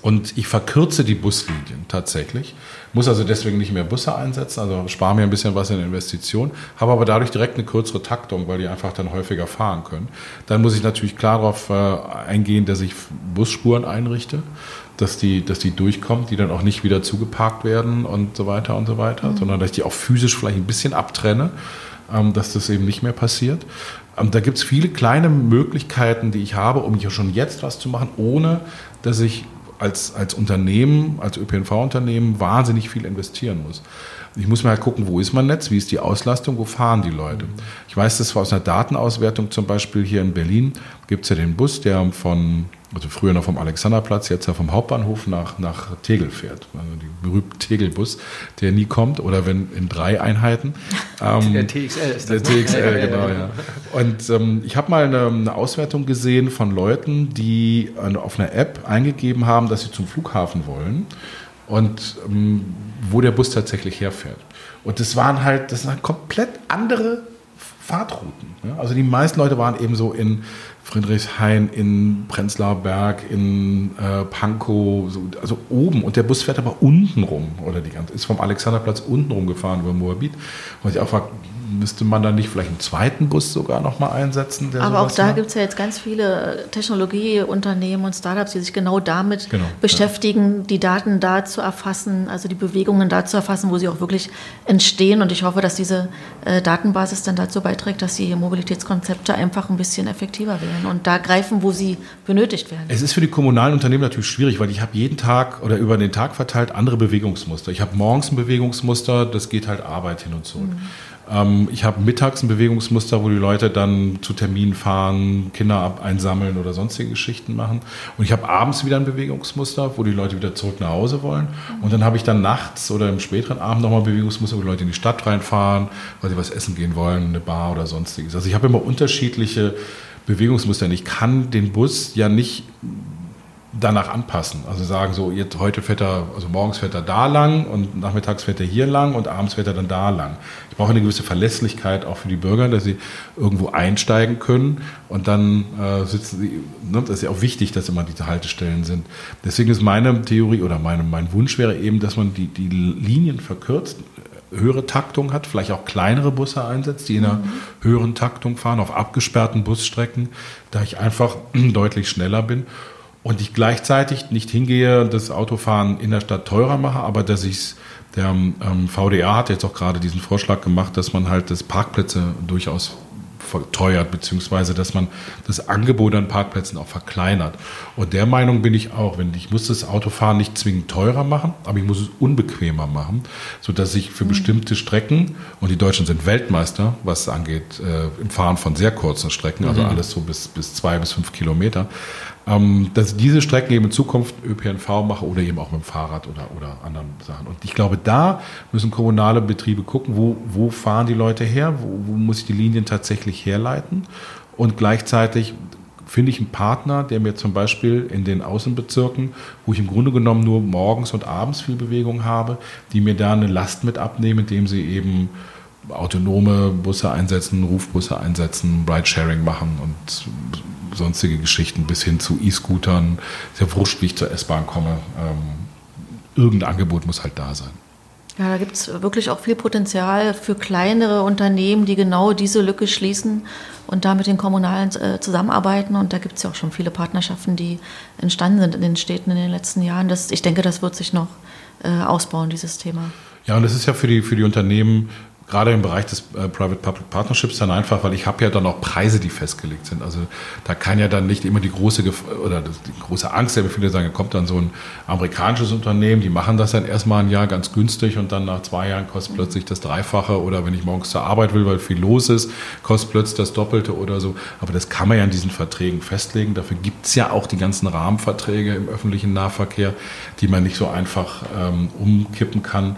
Und ich verkürze die Buslinien tatsächlich, muss also deswegen nicht mehr Busse einsetzen, also spare mir ein bisschen was in Investition, habe aber dadurch direkt eine kürzere Taktung, weil die einfach dann häufiger fahren können. Dann muss ich natürlich klar darauf äh, eingehen, dass ich Busspuren einrichte, dass die, dass die durchkommen, die dann auch nicht wieder zugeparkt werden und so weiter und so weiter, mhm. sondern dass ich die auch physisch vielleicht ein bisschen abtrenne, ähm, dass das eben nicht mehr passiert. Ähm, da gibt es viele kleine Möglichkeiten, die ich habe, um hier schon jetzt was zu machen, ohne dass ich als, als Unternehmen, als ÖPNV-Unternehmen wahnsinnig viel investieren muss. Ich muss mal halt gucken, wo ist mein Netz, wie ist die Auslastung, wo fahren die Leute. Ich weiß das aus einer Datenauswertung zum Beispiel hier in Berlin, gibt es ja den Bus, der von also früher noch vom Alexanderplatz, jetzt ja vom Hauptbahnhof nach, nach Tegel fährt. Also die berühmte Tegelbus, der nie kommt oder wenn in drei Einheiten. Ähm, der TXL ist das. Der ne? TXL, genau, ja. Und ähm, ich habe mal eine, eine, Auswertung gesehen von Leuten, die auf einer App eingegeben haben, dass sie zum Flughafen wollen und ähm, wo der Bus tatsächlich herfährt. Und das waren halt, das sind komplett andere Fahrtrouten. Ne? Also die meisten Leute waren eben so in Friedrichshain, in Prenzlauer Berg, in äh, Pankow, so, also oben. Und der Bus fährt aber unten rum, oder die ganze, ist vom Alexanderplatz unten rum gefahren über Moabit. Und ich auch frage, müsste man dann nicht vielleicht einen zweiten Bus sogar nochmal einsetzen? Aber auch da gibt es ja jetzt ganz viele Technologieunternehmen und Startups, die sich genau damit genau, beschäftigen, ja. die Daten da zu erfassen, also die Bewegungen da zu erfassen, wo sie auch wirklich entstehen. Und ich hoffe, dass diese äh, Datenbasis dann dazu beiträgt, dass die Mobilitätskonzepte einfach ein bisschen effektiver werden und da greifen, wo sie benötigt werden. Es ist für die kommunalen Unternehmen natürlich schwierig, weil ich habe jeden Tag oder über den Tag verteilt andere Bewegungsmuster. Ich habe morgens ein Bewegungsmuster, das geht halt Arbeit hin und zurück. Mhm. Ähm, ich habe mittags ein Bewegungsmuster, wo die Leute dann zu Terminen fahren, Kinder ab einsammeln oder sonstige Geschichten machen. Und ich habe abends wieder ein Bewegungsmuster, wo die Leute wieder zurück nach Hause wollen. Und dann habe ich dann nachts oder im späteren Abend nochmal ein Bewegungsmuster, wo die Leute in die Stadt reinfahren, weil sie was essen gehen wollen, eine Bar oder sonstiges. Also ich habe immer unterschiedliche Bewegungsmuster. Ich kann den Bus ja nicht danach anpassen. Also sagen so, jetzt heute fährt er, also morgens fährt er da lang und nachmittags fährt er hier lang und abends fährt er dann da lang. Ich brauche eine gewisse Verlässlichkeit auch für die Bürger, dass sie irgendwo einsteigen können und dann äh, sitzen sie, ne, das ist ja auch wichtig, dass immer diese Haltestellen sind. Deswegen ist meine Theorie oder meine, mein Wunsch wäre eben, dass man die, die Linien verkürzt, höhere Taktung hat, vielleicht auch kleinere Busse einsetzt, die in einer höheren Taktung fahren, auf abgesperrten Busstrecken, da ich einfach deutlich schneller bin und ich gleichzeitig nicht hingehe das Autofahren in der Stadt teurer mache, aber dass ich der ähm, VDA hat jetzt auch gerade diesen Vorschlag gemacht, dass man halt das Parkplätze durchaus verteuert, beziehungsweise dass man das Angebot an Parkplätzen auch verkleinert. Und der Meinung bin ich auch, wenn ich muss das Autofahren nicht zwingend teurer machen, aber ich muss es unbequemer machen, sodass ich für mhm. bestimmte Strecken, und die Deutschen sind Weltmeister, was angeht, äh, im Fahren von sehr kurzen Strecken, also mhm. alles so bis, bis zwei bis fünf Kilometer, ähm, dass ich diese Strecken eben in Zukunft ÖPNV mache oder eben auch mit dem Fahrrad oder, oder anderen Sachen. Und ich glaube, da müssen kommunale Betriebe gucken, wo, wo fahren die Leute her, wo, wo muss ich die Linien tatsächlich herleiten und gleichzeitig finde ich einen Partner, der mir zum Beispiel in den Außenbezirken, wo ich im Grunde genommen nur morgens und abends viel Bewegung habe, die mir da eine Last mit abnehmen, indem sie eben autonome Busse einsetzen, Rufbusse einsetzen, Ridesharing machen und sonstige Geschichten bis hin zu E-Scootern. Ja wurscht, wie ich zur S-Bahn komme. Ähm, irgendein Angebot muss halt da sein. Ja, da gibt es wirklich auch viel Potenzial für kleinere Unternehmen, die genau diese Lücke schließen und da mit den Kommunalen äh, zusammenarbeiten. Und da gibt es ja auch schon viele Partnerschaften, die entstanden sind in den Städten in den letzten Jahren. Das, ich denke, das wird sich noch äh, ausbauen, dieses Thema. Ja, und das ist ja für die, für die Unternehmen gerade im Bereich des äh, Private-Public Partnerships dann einfach, weil ich habe ja dann auch Preise, die festgelegt sind. Also da kann ja dann nicht immer die große Gef oder die große Angst, ja, viele sagen, kommt dann so ein amerikanisches Unternehmen, die machen das dann erstmal ein Jahr ganz günstig und dann nach zwei Jahren kostet plötzlich das Dreifache oder wenn ich morgens zur Arbeit will, weil viel los ist, kostet plötzlich das Doppelte oder so. Aber das kann man ja in diesen Verträgen festlegen. Dafür gibt es ja auch die ganzen Rahmenverträge im öffentlichen Nahverkehr, die man nicht so einfach ähm, umkippen kann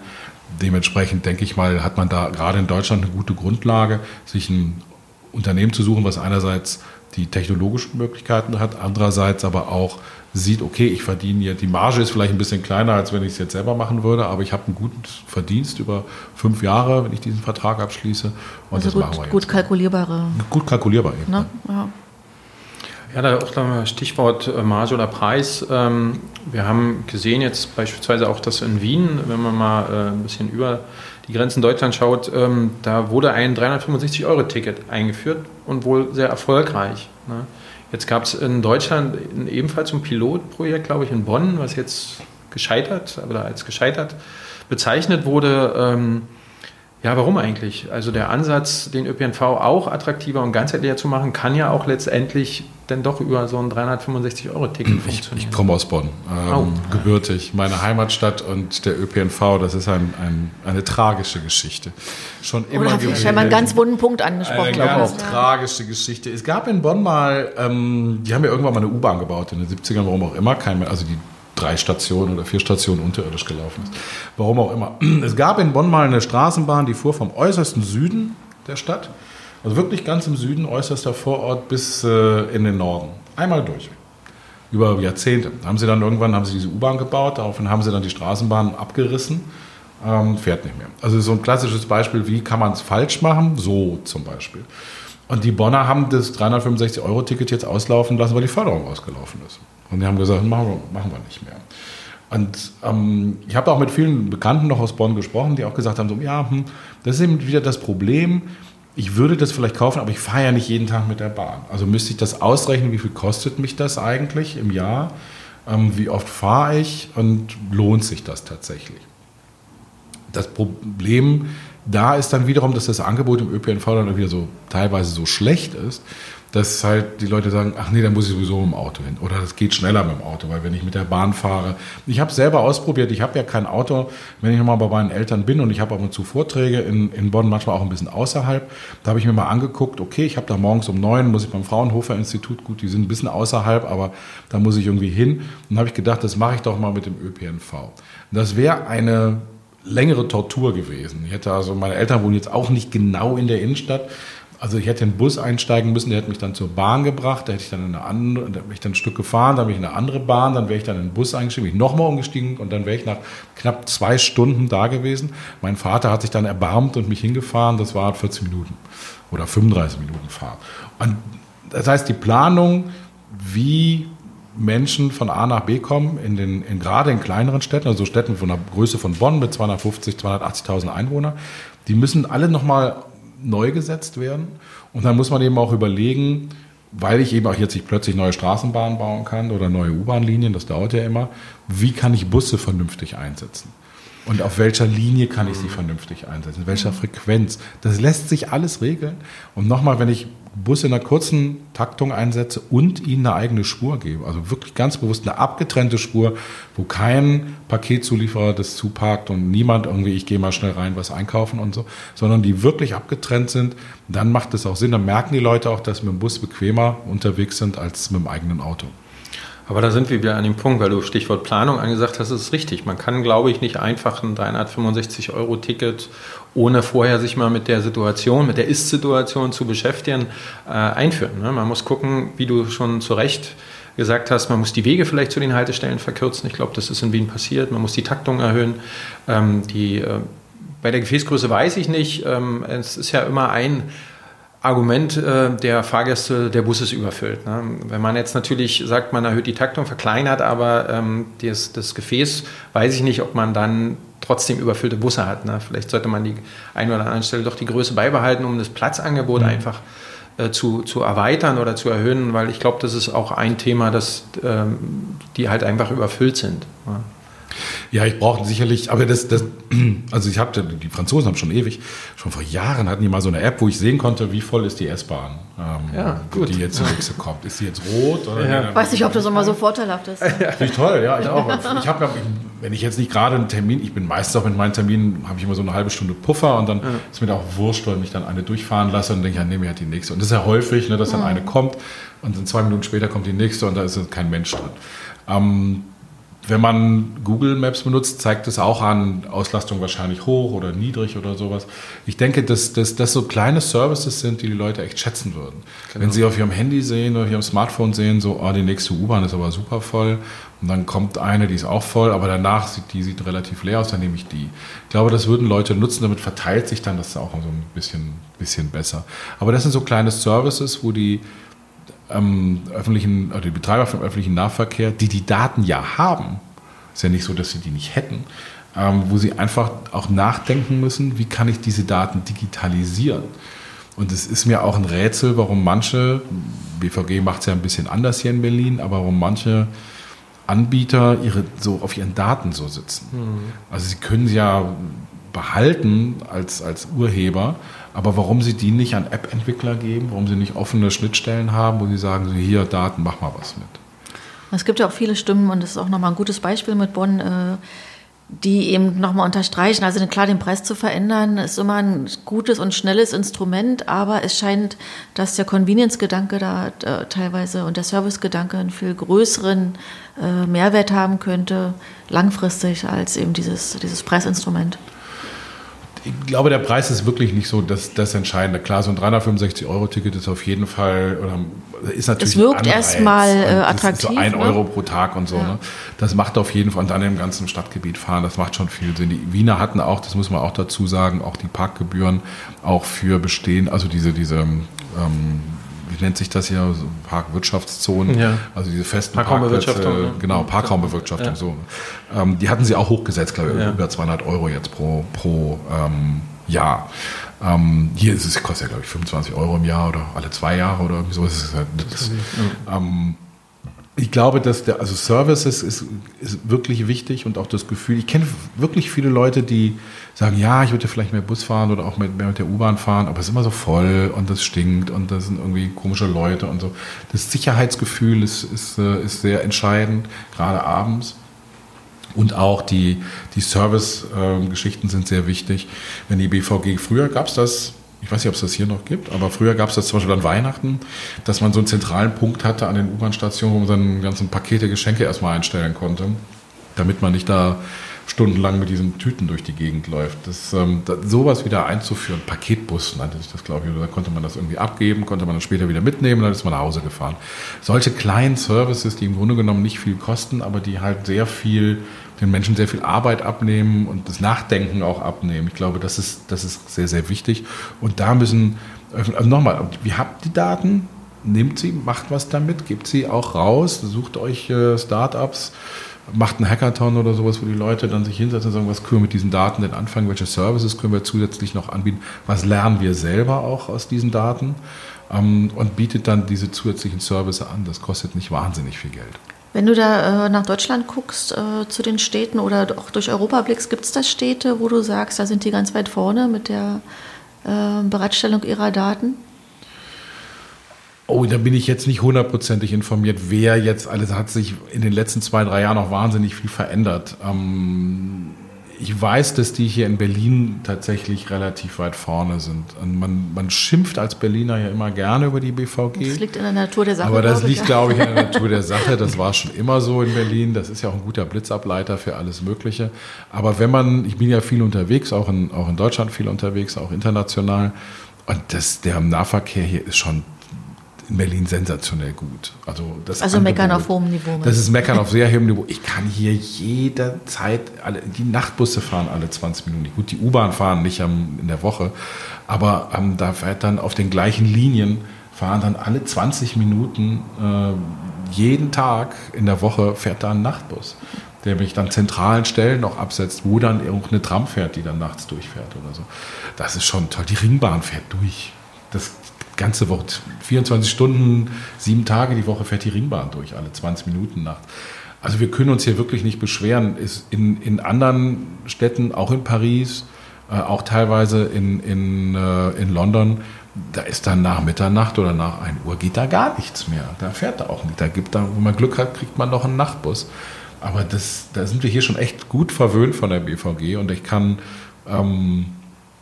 dementsprechend denke ich mal, hat man da gerade in Deutschland eine gute Grundlage, sich ein Unternehmen zu suchen, was einerseits die technologischen Möglichkeiten hat, andererseits aber auch sieht, okay, ich verdiene ja, die Marge ist vielleicht ein bisschen kleiner, als wenn ich es jetzt selber machen würde, aber ich habe einen guten Verdienst über fünf Jahre, wenn ich diesen Vertrag abschließe. Und also das gut, machen wir jetzt. gut kalkulierbare. Gut kalkulierbar eben. Ne? Ja. Ja, da auch nochmal Stichwort äh, Marge oder Preis. Ähm, wir haben gesehen jetzt beispielsweise auch das in Wien, wenn man mal äh, ein bisschen über die Grenzen Deutschlands schaut, ähm, da wurde ein 365-Euro-Ticket eingeführt und wohl sehr erfolgreich. Ne? Jetzt gab es in Deutschland ebenfalls ein Pilotprojekt, glaube ich, in Bonn, was jetzt gescheitert oder als gescheitert bezeichnet wurde. Ähm, ja, warum eigentlich? Also der Ansatz, den ÖPNV auch attraktiver und ganzheitlicher zu machen, kann ja auch letztendlich denn doch über so ein 365-Euro-Ticket funktionieren. Ich, komme aus Bonn, ähm, oh. gebürtig, meine Heimatstadt und der ÖPNV, das ist ein, ein, eine tragische Geschichte. Schon immer Oder gewesen. Ich habe einen ganz wunden Punkt angesprochen. Eine ganz ja. tragische Geschichte. Es gab in Bonn mal, ähm, die haben ja irgendwann mal eine U-Bahn gebaut in den 70ern, warum auch immer, kein, also die drei Stationen oder vier Stationen unterirdisch gelaufen ist. Warum auch immer. Es gab in Bonn mal eine Straßenbahn, die fuhr vom äußersten Süden der Stadt, also wirklich ganz im Süden, äußerster Vorort bis äh, in den Norden. Einmal durch. Über Jahrzehnte. Haben sie dann irgendwann haben sie diese U-Bahn gebaut, daraufhin haben sie dann die Straßenbahn abgerissen. Ähm, fährt nicht mehr. Also so ein klassisches Beispiel, wie kann man es falsch machen? So zum Beispiel. Und die Bonner haben das 365-Euro-Ticket jetzt auslaufen lassen, weil die Förderung ausgelaufen ist. Und die haben gesagt, machen wir, machen wir nicht mehr. Und ähm, ich habe auch mit vielen Bekannten noch aus Bonn gesprochen, die auch gesagt haben, so, ja, hm, das ist eben wieder das Problem. Ich würde das vielleicht kaufen, aber ich fahre ja nicht jeden Tag mit der Bahn. Also müsste ich das ausrechnen, wie viel kostet mich das eigentlich im Jahr? Ähm, wie oft fahre ich und lohnt sich das tatsächlich? Das Problem da ist dann wiederum, dass das Angebot im ÖPNV dann wieder so teilweise so schlecht ist, dass halt die Leute sagen, ach nee, dann muss ich sowieso mit dem Auto hin. Oder das geht schneller mit dem Auto, weil wenn ich mit der Bahn fahre. Ich habe selber ausprobiert, ich habe ja kein Auto, wenn ich nochmal bei meinen Eltern bin und ich habe ab und zu Vorträge in, in Bonn, manchmal auch ein bisschen außerhalb. Da habe ich mir mal angeguckt, okay, ich habe da morgens um neun, muss ich beim Fraunhofer Institut, gut, die sind ein bisschen außerhalb, aber da muss ich irgendwie hin. Und habe ich gedacht, das mache ich doch mal mit dem ÖPNV. Das wäre eine längere Tortur gewesen. Ich hätte also, meine Eltern wohnen jetzt auch nicht genau in der Innenstadt. Also ich hätte in den Bus einsteigen müssen, der hätte mich dann zur Bahn gebracht, da hätte ich dann in eine andere, da wäre ich dann ein Stück gefahren, dann bin ich in eine andere Bahn, dann wäre ich dann in den Bus eingestiegen, bin ich nochmal umgestiegen und dann wäre ich nach knapp zwei Stunden da gewesen. Mein Vater hat sich dann erbarmt und mich hingefahren, das war 40 Minuten oder 35 Minuten Fahrt. Und das heißt, die Planung, wie Menschen von A nach B kommen, in den, in, gerade in kleineren Städten, also Städten von der Größe von Bonn mit 250, 280.000 Einwohnern, die müssen alle nochmal neu gesetzt werden. Und dann muss man eben auch überlegen, weil ich eben auch jetzt nicht plötzlich neue Straßenbahnen bauen kann oder neue U-Bahn-Linien, das dauert ja immer, wie kann ich Busse vernünftig einsetzen? Und auf welcher Linie kann ich sie vernünftig einsetzen? In welcher Frequenz? Das lässt sich alles regeln. Und nochmal, wenn ich Bus in einer kurzen Taktung einsetze und ihnen eine eigene Spur gebe, also wirklich ganz bewusst eine abgetrennte Spur, wo kein Paketzulieferer das zuparkt und niemand irgendwie, ich gehe mal schnell rein, was einkaufen und so, sondern die wirklich abgetrennt sind, dann macht es auch Sinn. Dann merken die Leute auch, dass sie mit dem Bus bequemer unterwegs sind als mit dem eigenen Auto. Aber da sind wir wieder an dem Punkt, weil du Stichwort Planung angesagt hast, ist richtig. Man kann, glaube ich, nicht einfach ein 365-Euro-Ticket, ohne vorher sich mal mit der Situation, mit der Ist-Situation zu beschäftigen, äh, einführen. Ne? Man muss gucken, wie du schon zu Recht gesagt hast, man muss die Wege vielleicht zu den Haltestellen verkürzen. Ich glaube, das ist in Wien passiert. Man muss die Taktung erhöhen. Ähm, die, äh, bei der Gefäßgröße weiß ich nicht. Ähm, es ist ja immer ein Argument äh, der Fahrgäste, der Bus ist überfüllt. Ne? Wenn man jetzt natürlich sagt, man erhöht die Taktung, verkleinert aber ähm, das, das, Gefäß, weiß ich nicht, ob man dann trotzdem überfüllte Busse hat. Ne? Vielleicht sollte man die ein oder anderen Stelle doch die Größe beibehalten, um das Platzangebot mhm. einfach äh, zu, zu erweitern oder zu erhöhen, weil ich glaube, das ist auch ein Thema, dass ähm, die halt einfach überfüllt sind. Ne? Ja, ich brauche sicherlich, aber das, das also ich habe, die Franzosen haben schon ewig, schon vor Jahren hatten die mal so eine App, wo ich sehen konnte, wie voll ist die S-Bahn, ähm, ja, gut. die jetzt nächste kommt. Ist die jetzt rot? Oder ja. Weiß nicht, ob das immer so vorteilhaft ist. Finde ich toll, ja, ich auch. Ich habe, wenn ich jetzt nicht gerade einen Termin, ich bin meistens auch mit meinen Terminen, habe ich immer so eine halbe Stunde Puffer und dann ja. ist mir da auch wurscht, wenn ich dann eine durchfahren lasse und denke, ja, nehme ich halt die nächste. Und das ist ja häufig, ne, dass dann mhm. eine kommt und dann zwei Minuten später kommt die nächste und da ist kein Mensch drin. Ähm, wenn man Google Maps benutzt, zeigt es auch an, Auslastung wahrscheinlich hoch oder niedrig oder sowas. Ich denke, dass das so kleine Services sind, die die Leute echt schätzen würden. Genau. Wenn sie auf ihrem Handy sehen oder auf ihrem Smartphone sehen, so, oh, die nächste U-Bahn ist aber super voll. Und dann kommt eine, die ist auch voll, aber danach sieht die sieht relativ leer aus, dann nehme ich die. Ich glaube, das würden Leute nutzen, damit verteilt sich dann das auch so ein bisschen, bisschen besser. Aber das sind so kleine Services, wo die ähm, öffentlichen, oder die Betreiber vom öffentlichen Nahverkehr, die die Daten ja haben, ist ja nicht so, dass sie die nicht hätten, ähm, wo sie einfach auch nachdenken müssen, wie kann ich diese Daten digitalisieren. Und es ist mir auch ein Rätsel, warum manche, BVG macht es ja ein bisschen anders hier in Berlin, aber warum manche Anbieter ihre, so auf ihren Daten so sitzen. Mhm. Also sie können sie ja behalten als, als Urheber, aber warum sie die nicht an App-Entwickler geben, warum sie nicht offene Schnittstellen haben, wo sie sagen, so hier Daten, mach mal was mit. Es gibt ja auch viele Stimmen und das ist auch nochmal ein gutes Beispiel mit Bonn, äh, die eben nochmal unterstreichen. Also klar, den Preis zu verändern ist immer ein gutes und schnelles Instrument, aber es scheint, dass der Convenience-Gedanke da äh, teilweise und der Service-Gedanke einen viel größeren äh, Mehrwert haben könnte, langfristig, als eben dieses, dieses Preisinstrument ich glaube, der Preis ist wirklich nicht so das, das Entscheidende. Klar, so ein 365-Euro-Ticket ist auf jeden Fall, oder ist natürlich. Es wirkt erstmal äh, attraktiv. So ein ne? Euro pro Tag und so. Ja. Ne? Das macht auf jeden Fall, und dann im ganzen Stadtgebiet fahren, das macht schon viel Sinn. Die Wiener hatten auch, das muss man auch dazu sagen, auch die Parkgebühren auch für bestehen, also diese, diese, ähm, wie nennt sich das hier, so Parkwirtschaftszonen, ja. also diese festen Parkraumbewirtschaftung. Ne? Genau, Parkraumbewirtschaftung, ja. so. Ähm, die hatten sie auch hochgesetzt, glaube ich, ja. über 200 Euro jetzt pro, pro ähm, Jahr. Ähm, hier ist es, kostet ja, glaube ich, 25 Euro im Jahr oder alle zwei Jahre oder sowas. Das, halt, das, ähm, ich glaube, dass der, also Services ist, ist wirklich wichtig und auch das Gefühl, ich kenne wirklich viele Leute, die sagen, ja, ich würde vielleicht mehr Bus fahren oder auch mehr mit der U-Bahn fahren, aber es ist immer so voll und das stinkt und das sind irgendwie komische Leute und so. Das Sicherheitsgefühl ist, ist, äh, ist sehr entscheidend, gerade abends. Und auch die, die Service-Geschichten sind sehr wichtig. Wenn die BVG, früher gab es das, ich weiß nicht, ob es das hier noch gibt, aber früher gab es das zum Beispiel an Weihnachten, dass man so einen zentralen Punkt hatte an den U-Bahn-Stationen, wo man seine ganzen Pakete, Geschenke erstmal einstellen konnte, damit man nicht da stundenlang mit diesen Tüten durch die Gegend läuft. Das, ähm, das, sowas wieder einzuführen, Paketbus nannte sich das, glaube ich, da konnte man das irgendwie abgeben, konnte man dann später wieder mitnehmen, dann ist man nach Hause gefahren. Solche kleinen Services, die im Grunde genommen nicht viel kosten, aber die halt sehr viel, den Menschen sehr viel Arbeit abnehmen und das Nachdenken auch abnehmen. Ich glaube, das ist, das ist sehr, sehr wichtig. Und da müssen, also nochmal, wir habt die Daten, nehmt sie, macht was damit, gebt sie auch raus, sucht euch äh, Startups, macht einen Hackathon oder sowas, wo die Leute dann sich hinsetzen und sagen, was können wir mit diesen Daten denn anfangen, welche Services können wir zusätzlich noch anbieten, was lernen wir selber auch aus diesen Daten ähm, und bietet dann diese zusätzlichen Services an. Das kostet nicht wahnsinnig viel Geld. Wenn du da äh, nach Deutschland guckst, äh, zu den Städten oder auch durch Europa blickst, gibt es da Städte, wo du sagst, da sind die ganz weit vorne mit der äh, Bereitstellung ihrer Daten? Oh, da bin ich jetzt nicht hundertprozentig informiert, wer jetzt alles hat sich in den letzten zwei, drei Jahren noch wahnsinnig viel verändert. Ähm, ich weiß, dass die hier in Berlin tatsächlich relativ weit vorne sind. Und man, man schimpft als Berliner ja immer gerne über die BVG. Das liegt in der Natur der Sache. Aber das liegt, glaube ich, in der Natur der Sache. Das war schon immer so in Berlin. Das ist ja auch ein guter Blitzableiter für alles Mögliche. Aber wenn man, ich bin ja viel unterwegs, auch in, auch in Deutschland viel unterwegs, auch international. Und das, der Nahverkehr hier ist schon in Berlin sensationell gut. Also, das also Angebot, meckern auf hohem Niveau. Das ist meckern auf sehr hohem Niveau. Ich kann hier jederzeit, alle, die Nachtbusse fahren alle 20 Minuten. Gut, die U-Bahn fahren nicht am, in der Woche, aber ähm, da fährt dann auf den gleichen Linien, fahren dann alle 20 Minuten, äh, jeden Tag in der Woche fährt da ein Nachtbus der mich dann zentralen Stellen noch absetzt, wo dann auch eine Tram fährt, die dann nachts durchfährt oder so. Das ist schon toll. Die Ringbahn fährt durch. Das ganze Woche, 24 Stunden, sieben Tage die Woche fährt die Ringbahn durch, alle 20 Minuten nachts. Also wir können uns hier wirklich nicht beschweren. Ist in, in anderen Städten, auch in Paris, äh, auch teilweise in, in, äh, in London, da ist dann nach Mitternacht oder nach 1 Uhr geht da gar nichts mehr. Da fährt da auch nicht. Da gibt da, wenn man Glück hat, kriegt man noch einen Nachtbus. Aber das, da sind wir hier schon echt gut verwöhnt von der BVG und ich kann ähm,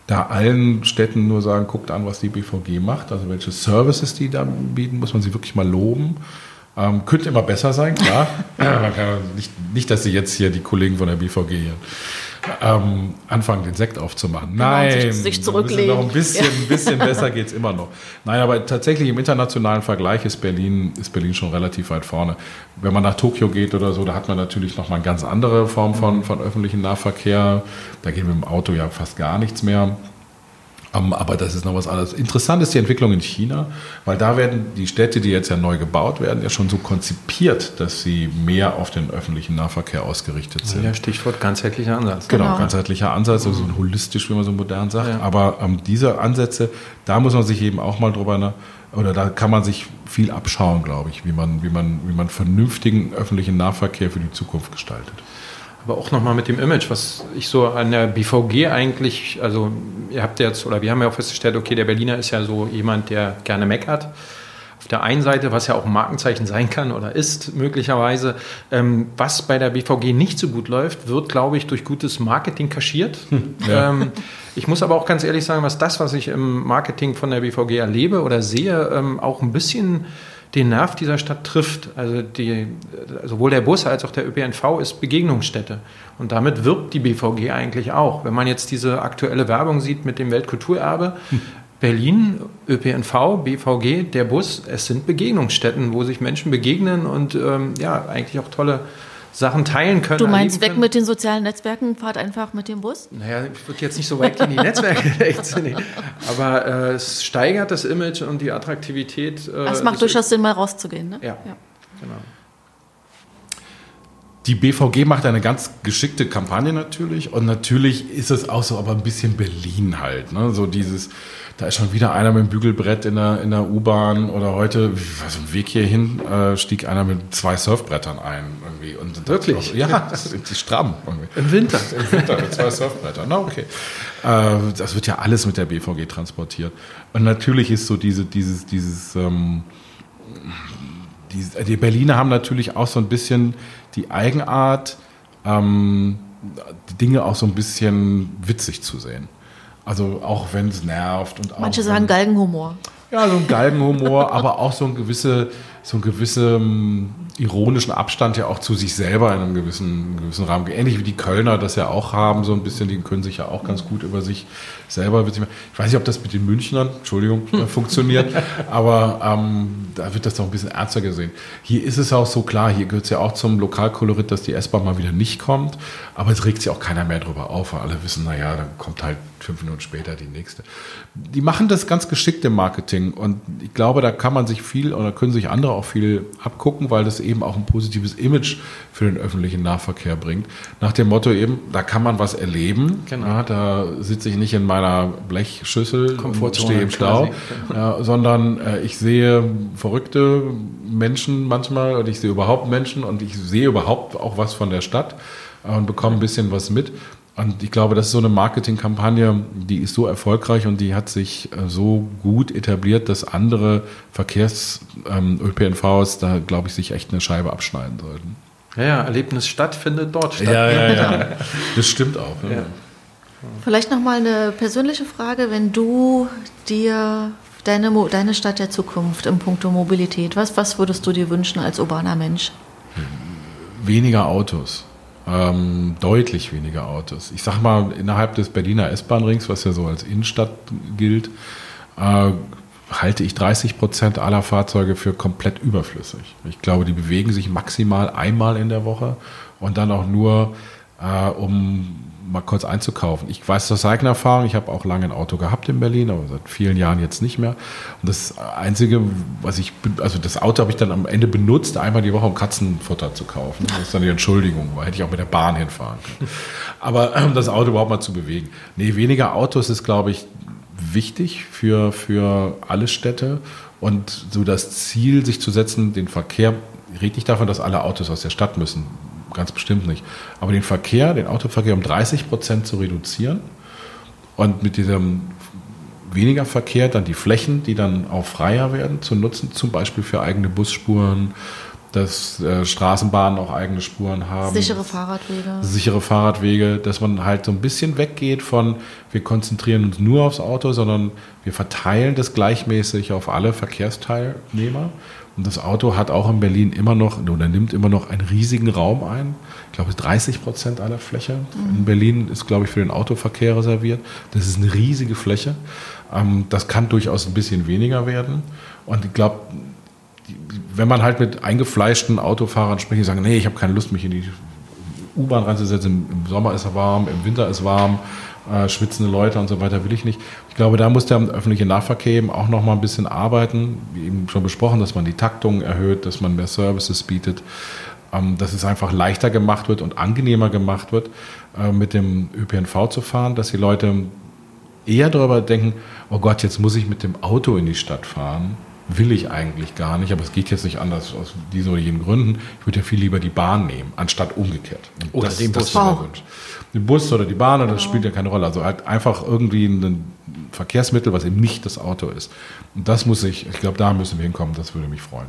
da allen Städten nur sagen, guckt an, was die BVG macht, also welche Services die da bieten, muss man sie wirklich mal loben. Ähm, könnte immer besser sein, klar. nicht, nicht, dass sie jetzt hier die Kollegen von der BVG hier ähm, anfangen, den Sekt aufzumachen. Genau, Nein, sich, sich zurücklegen. Noch ein bisschen, ein bisschen besser geht es immer noch. Nein, aber tatsächlich im internationalen Vergleich ist Berlin, ist Berlin schon relativ weit vorne. Wenn man nach Tokio geht oder so, da hat man natürlich noch mal eine ganz andere Form von, von öffentlichen Nahverkehr. Da geht mit dem Auto ja fast gar nichts mehr. Um, aber das ist noch was anderes. Interessant ist die Entwicklung in China, weil da werden die Städte, die jetzt ja neu gebaut werden, ja schon so konzipiert, dass sie mehr auf den öffentlichen Nahverkehr ausgerichtet sind. Ja, Stichwort ganzheitlicher Ansatz. Genau, genau. ganzheitlicher Ansatz, also mhm. holistisch, wie man so modern sagt. Ja. Aber ähm, diese Ansätze, da muss man sich eben auch mal drüber, oder da kann man sich viel abschauen, glaube ich, wie man, wie man, wie man vernünftigen öffentlichen Nahverkehr für die Zukunft gestaltet aber auch nochmal mit dem Image, was ich so an der BVG eigentlich, also ihr habt jetzt, oder wir haben ja auch festgestellt, okay, der Berliner ist ja so jemand, der gerne meckert. Auf der einen Seite, was ja auch ein Markenzeichen sein kann oder ist möglicherweise, ähm, was bei der BVG nicht so gut läuft, wird, glaube ich, durch gutes Marketing kaschiert. Hm, ja. ähm, ich muss aber auch ganz ehrlich sagen, was das, was ich im Marketing von der BVG erlebe oder sehe, ähm, auch ein bisschen den Nerv dieser Stadt trifft. Also die, sowohl der Bus als auch der ÖPNV ist Begegnungsstätte. Und damit wirbt die BVG eigentlich auch. Wenn man jetzt diese aktuelle Werbung sieht mit dem Weltkulturerbe, hm. Berlin, ÖPNV, BVG, der Bus, es sind Begegnungsstätten, wo sich Menschen begegnen und ähm, ja, eigentlich auch tolle Sachen teilen können. Du meinst weg können. mit den sozialen Netzwerken, fahrt einfach mit dem Bus? Naja, ich würde jetzt nicht so weit in die Netzwerke nee. Aber äh, es steigert das Image und die Attraktivität. Äh, es macht durchaus Sinn, mal rauszugehen, ne? Ja, ja. genau. Die BVG macht eine ganz geschickte Kampagne natürlich und natürlich ist es auch so, aber ein bisschen Berlin halt. Ne? So dieses, da ist schon wieder einer mit dem Bügelbrett in der, in der U-Bahn oder heute, was ein Weg hierhin, äh, stieg einer mit zwei Surfbrettern ein irgendwie. Und Wirklich? Auch, ja, das sind die stramm. Irgendwie. Im Winter? Im Winter mit zwei Surfbrettern. Na, okay. Äh, das wird ja alles mit der BVG transportiert. Und natürlich ist so diese, dieses, dieses, ähm, die, die Berliner haben natürlich auch so ein bisschen die Eigenart, ähm, die Dinge auch so ein bisschen witzig zu sehen. Also auch wenn es nervt und Manche auch, sagen Galgenhumor. Ja, so ein Galgenhumor, aber auch so ein gewisse, so ein gewisse ironischen Abstand ja auch zu sich selber in einem gewissen, gewissen Rahmen. Ähnlich wie die Kölner das ja auch haben, so ein bisschen, die können sich ja auch ganz gut über sich selber. Ich weiß nicht, ob das mit den Münchnern, Entschuldigung, äh, funktioniert, aber ähm, da wird das doch ein bisschen ernster gesehen. Hier ist es auch so klar, hier gehört es ja auch zum Lokalkolorit, dass die S-Bahn mal wieder nicht kommt, aber es regt sich auch keiner mehr drüber auf, weil alle wissen, naja, dann kommt halt fünf Minuten später die nächste. Die machen das ganz geschickt im Marketing und ich glaube, da kann man sich viel oder können sich andere auch viel abgucken, weil das eben auch ein positives Image für den öffentlichen Nahverkehr bringt. Nach dem Motto eben, da kann man was erleben. Genau. Ja, da sitze ich nicht in meiner Blechschüssel und stehe im Stau, ja, sondern äh, ich sehe verrückte Menschen manchmal und ich sehe überhaupt Menschen und ich sehe überhaupt auch was von der Stadt und bekomme ein bisschen was mit. Und ich glaube, das ist so eine Marketingkampagne, die ist so erfolgreich und die hat sich äh, so gut etabliert, dass andere Verkehrs-ÖPNVs ähm, da, glaube ich, sich echt eine Scheibe abschneiden sollten. Ja, ja, Erlebnis statt findet dort statt. Ja, ja, ja. Das stimmt auch. Ja. Vielleicht nochmal eine persönliche Frage, wenn du dir deine, deine Stadt der Zukunft im Punkto Mobilität, was, was würdest du dir wünschen als urbaner Mensch? Weniger Autos. Ähm, deutlich weniger Autos. Ich sag mal, innerhalb des Berliner S-Bahn-Rings, was ja so als Innenstadt gilt, äh, halte ich 30 Prozent aller Fahrzeuge für komplett überflüssig. Ich glaube, die bewegen sich maximal einmal in der Woche und dann auch nur, äh, um mal kurz einzukaufen. Ich weiß aus eigener Erfahrung, ich habe auch lange ein Auto gehabt in Berlin, aber seit vielen Jahren jetzt nicht mehr. Und das Einzige, was ich, also das Auto habe ich dann am Ende benutzt, einmal die Woche, um Katzenfutter zu kaufen. Das ist dann die Entschuldigung, weil hätte ich auch mit der Bahn hinfahren können. Aber um das Auto überhaupt mal zu bewegen. Nee, weniger Autos ist, glaube ich, wichtig für, für alle Städte. Und so das Ziel, sich zu setzen, den Verkehr, ich rede nicht davon, dass alle Autos aus der Stadt müssen ganz bestimmt nicht. Aber den Verkehr, den Autoverkehr um 30 Prozent zu reduzieren und mit diesem weniger Verkehr dann die Flächen, die dann auch freier werden, zu nutzen, zum Beispiel für eigene Busspuren, dass äh, Straßenbahnen auch eigene Spuren haben. Sichere Fahrradwege. Sichere Fahrradwege, dass man halt so ein bisschen weggeht von, wir konzentrieren uns nur aufs Auto, sondern wir verteilen das gleichmäßig auf alle Verkehrsteilnehmer und das Auto hat auch in Berlin immer noch oder nimmt immer noch einen riesigen Raum ein. Ich glaube, 30 Prozent aller Fläche mhm. in Berlin ist, glaube ich, für den Autoverkehr reserviert. Das ist eine riesige Fläche. Ähm, das kann durchaus ein bisschen weniger werden. Und ich glaube, wenn man halt mit eingefleischten Autofahrern spricht, die sagen, nee, ich habe keine Lust, mich in die U-Bahn reinzusetzen. Im Sommer ist er warm, im Winter ist warm äh, schwitzende Leute und so weiter will ich nicht. Ich glaube, da muss der öffentliche Nahverkehr eben auch noch mal ein bisschen arbeiten. Wie eben schon besprochen, dass man die Taktung erhöht, dass man mehr Services bietet, ähm, dass es einfach leichter gemacht wird und angenehmer gemacht wird, äh, mit dem ÖPNV zu fahren, dass die Leute eher darüber denken, oh Gott, jetzt muss ich mit dem Auto in die Stadt fahren. Will ich eigentlich gar nicht, aber es geht jetzt nicht anders aus diesen oder jenen Gründen. Ich würde ja viel lieber die Bahn nehmen, anstatt umgekehrt. Und oder das, den Bus. Das Wunsch den Bus oder die Bahn, genau. das spielt ja keine Rolle. Also halt einfach irgendwie ein Verkehrsmittel, was eben nicht das Auto ist. Und das muss ich, ich glaube, da müssen wir hinkommen, das würde mich freuen.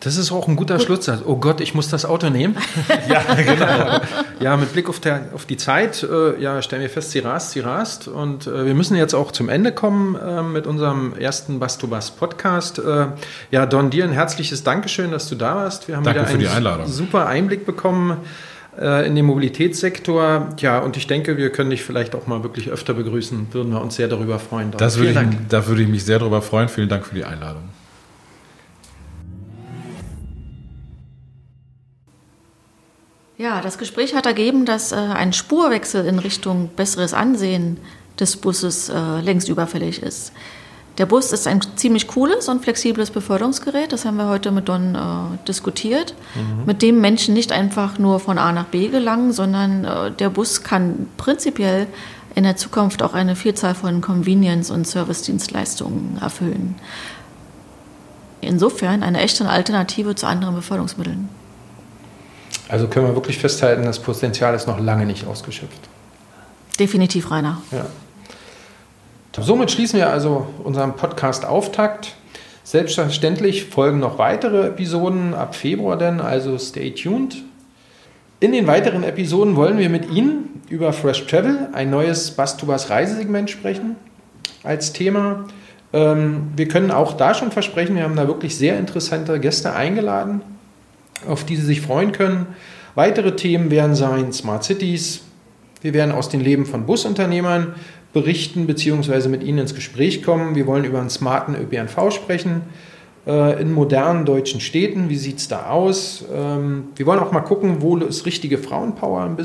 Das ist auch ein guter Schlusssatz. Oh Gott, ich muss das Auto nehmen. ja, genau. Ja, mit Blick auf, der, auf die Zeit, äh, ja, stellen wir fest, sie rast, sie rast. Und äh, wir müssen jetzt auch zum Ende kommen äh, mit unserem ersten Bass to Bass Podcast. Äh, ja, Don, dir ein herzliches Dankeschön, dass du da warst. Wir haben Danke wieder einen super Einblick bekommen äh, in den Mobilitätssektor. Ja, und ich denke, wir können dich vielleicht auch mal wirklich öfter begrüßen. Würden wir uns sehr darüber freuen. Das würde ich, da würde ich mich sehr darüber freuen. Vielen Dank für die Einladung. Ja, das Gespräch hat ergeben, dass äh, ein Spurwechsel in Richtung besseres Ansehen des Busses äh, längst überfällig ist. Der Bus ist ein ziemlich cooles und flexibles Beförderungsgerät. Das haben wir heute mit Don äh, diskutiert. Mhm. Mit dem Menschen nicht einfach nur von A nach B gelangen, sondern äh, der Bus kann prinzipiell in der Zukunft auch eine Vielzahl von Convenience- und Service-Dienstleistungen erfüllen. Insofern eine echte Alternative zu anderen Beförderungsmitteln. Also können wir wirklich festhalten, das Potenzial ist noch lange nicht ausgeschöpft. Definitiv, Rainer. Ja. Somit schließen wir also unseren Podcast-Auftakt. Selbstverständlich folgen noch weitere Episoden ab Februar denn, also stay tuned. In den weiteren Episoden wollen wir mit Ihnen über Fresh Travel, ein neues Bastubas Reisesegment sprechen als Thema. Ähm, wir können auch da schon versprechen, wir haben da wirklich sehr interessante Gäste eingeladen, auf die Sie sich freuen können. Weitere Themen werden sein Smart Cities. Wir werden aus den Leben von Busunternehmern berichten bzw. mit Ihnen ins Gespräch kommen. Wir wollen über einen smarten ÖPNV sprechen äh, in modernen deutschen Städten. Wie sieht es da aus? Ähm, wir wollen auch mal gucken, wo ist richtige Frauenpower im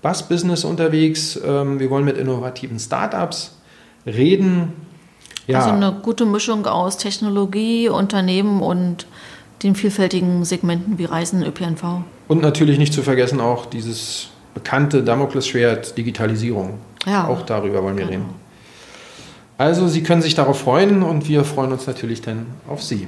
Bus-Business unterwegs. Ähm, wir wollen mit innovativen Startups reden. Ja. Also eine gute Mischung aus Technologie, Unternehmen und den vielfältigen Segmenten wie Reisen, ÖPNV. Und natürlich nicht zu vergessen auch dieses bekannte Damoklesschwert Digitalisierung. Ja. Auch darüber wollen wir Genau. reden. Also Sie können sich darauf freuen und wir freuen uns natürlich dann auf Sie.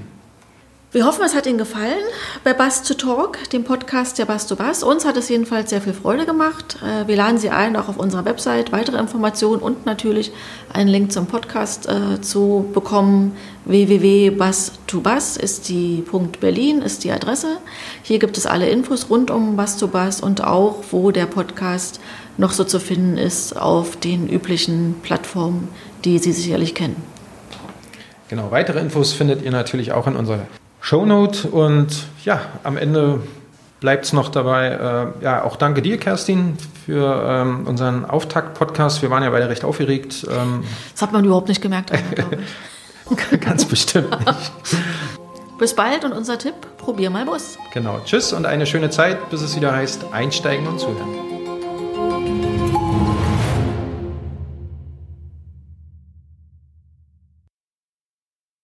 Wir hoffen, es hat Ihnen gefallen bei Bass to Talk, dem Podcast der Bass to Bass. Uns hat es jedenfalls sehr viel Freude gemacht. Äh, Wir laden Sie ein, auch auf unserer Website weitere Informationen und natürlich einen Link zum Podcast äh, zu bekommen. www.bass2bass ist die Punkt Berlin, ist die Adresse. Hier gibt es alle Infos rund um Bass to Bass und auch, wo der Podcast noch so zu finden ist auf den üblichen Plattformen, die Sie sicherlich kennen. Genau, weitere Infos findet ihr natürlich auch in unserer Shownote. Und ja, am Ende bleibt es noch dabei. Äh, ja, auch danke dir, Kerstin, für ähm, unseren Auftakt-Podcast. Wir waren ja beide recht aufgeregt. Ähm, Das hat man überhaupt nicht gemerkt. Ganz bestimmt nicht. Bis bald und unser Tipp, probier mal Bus. Genau. Tschüss und eine schöne Zeit, bis es wieder heißt, einsteigen und zuhören.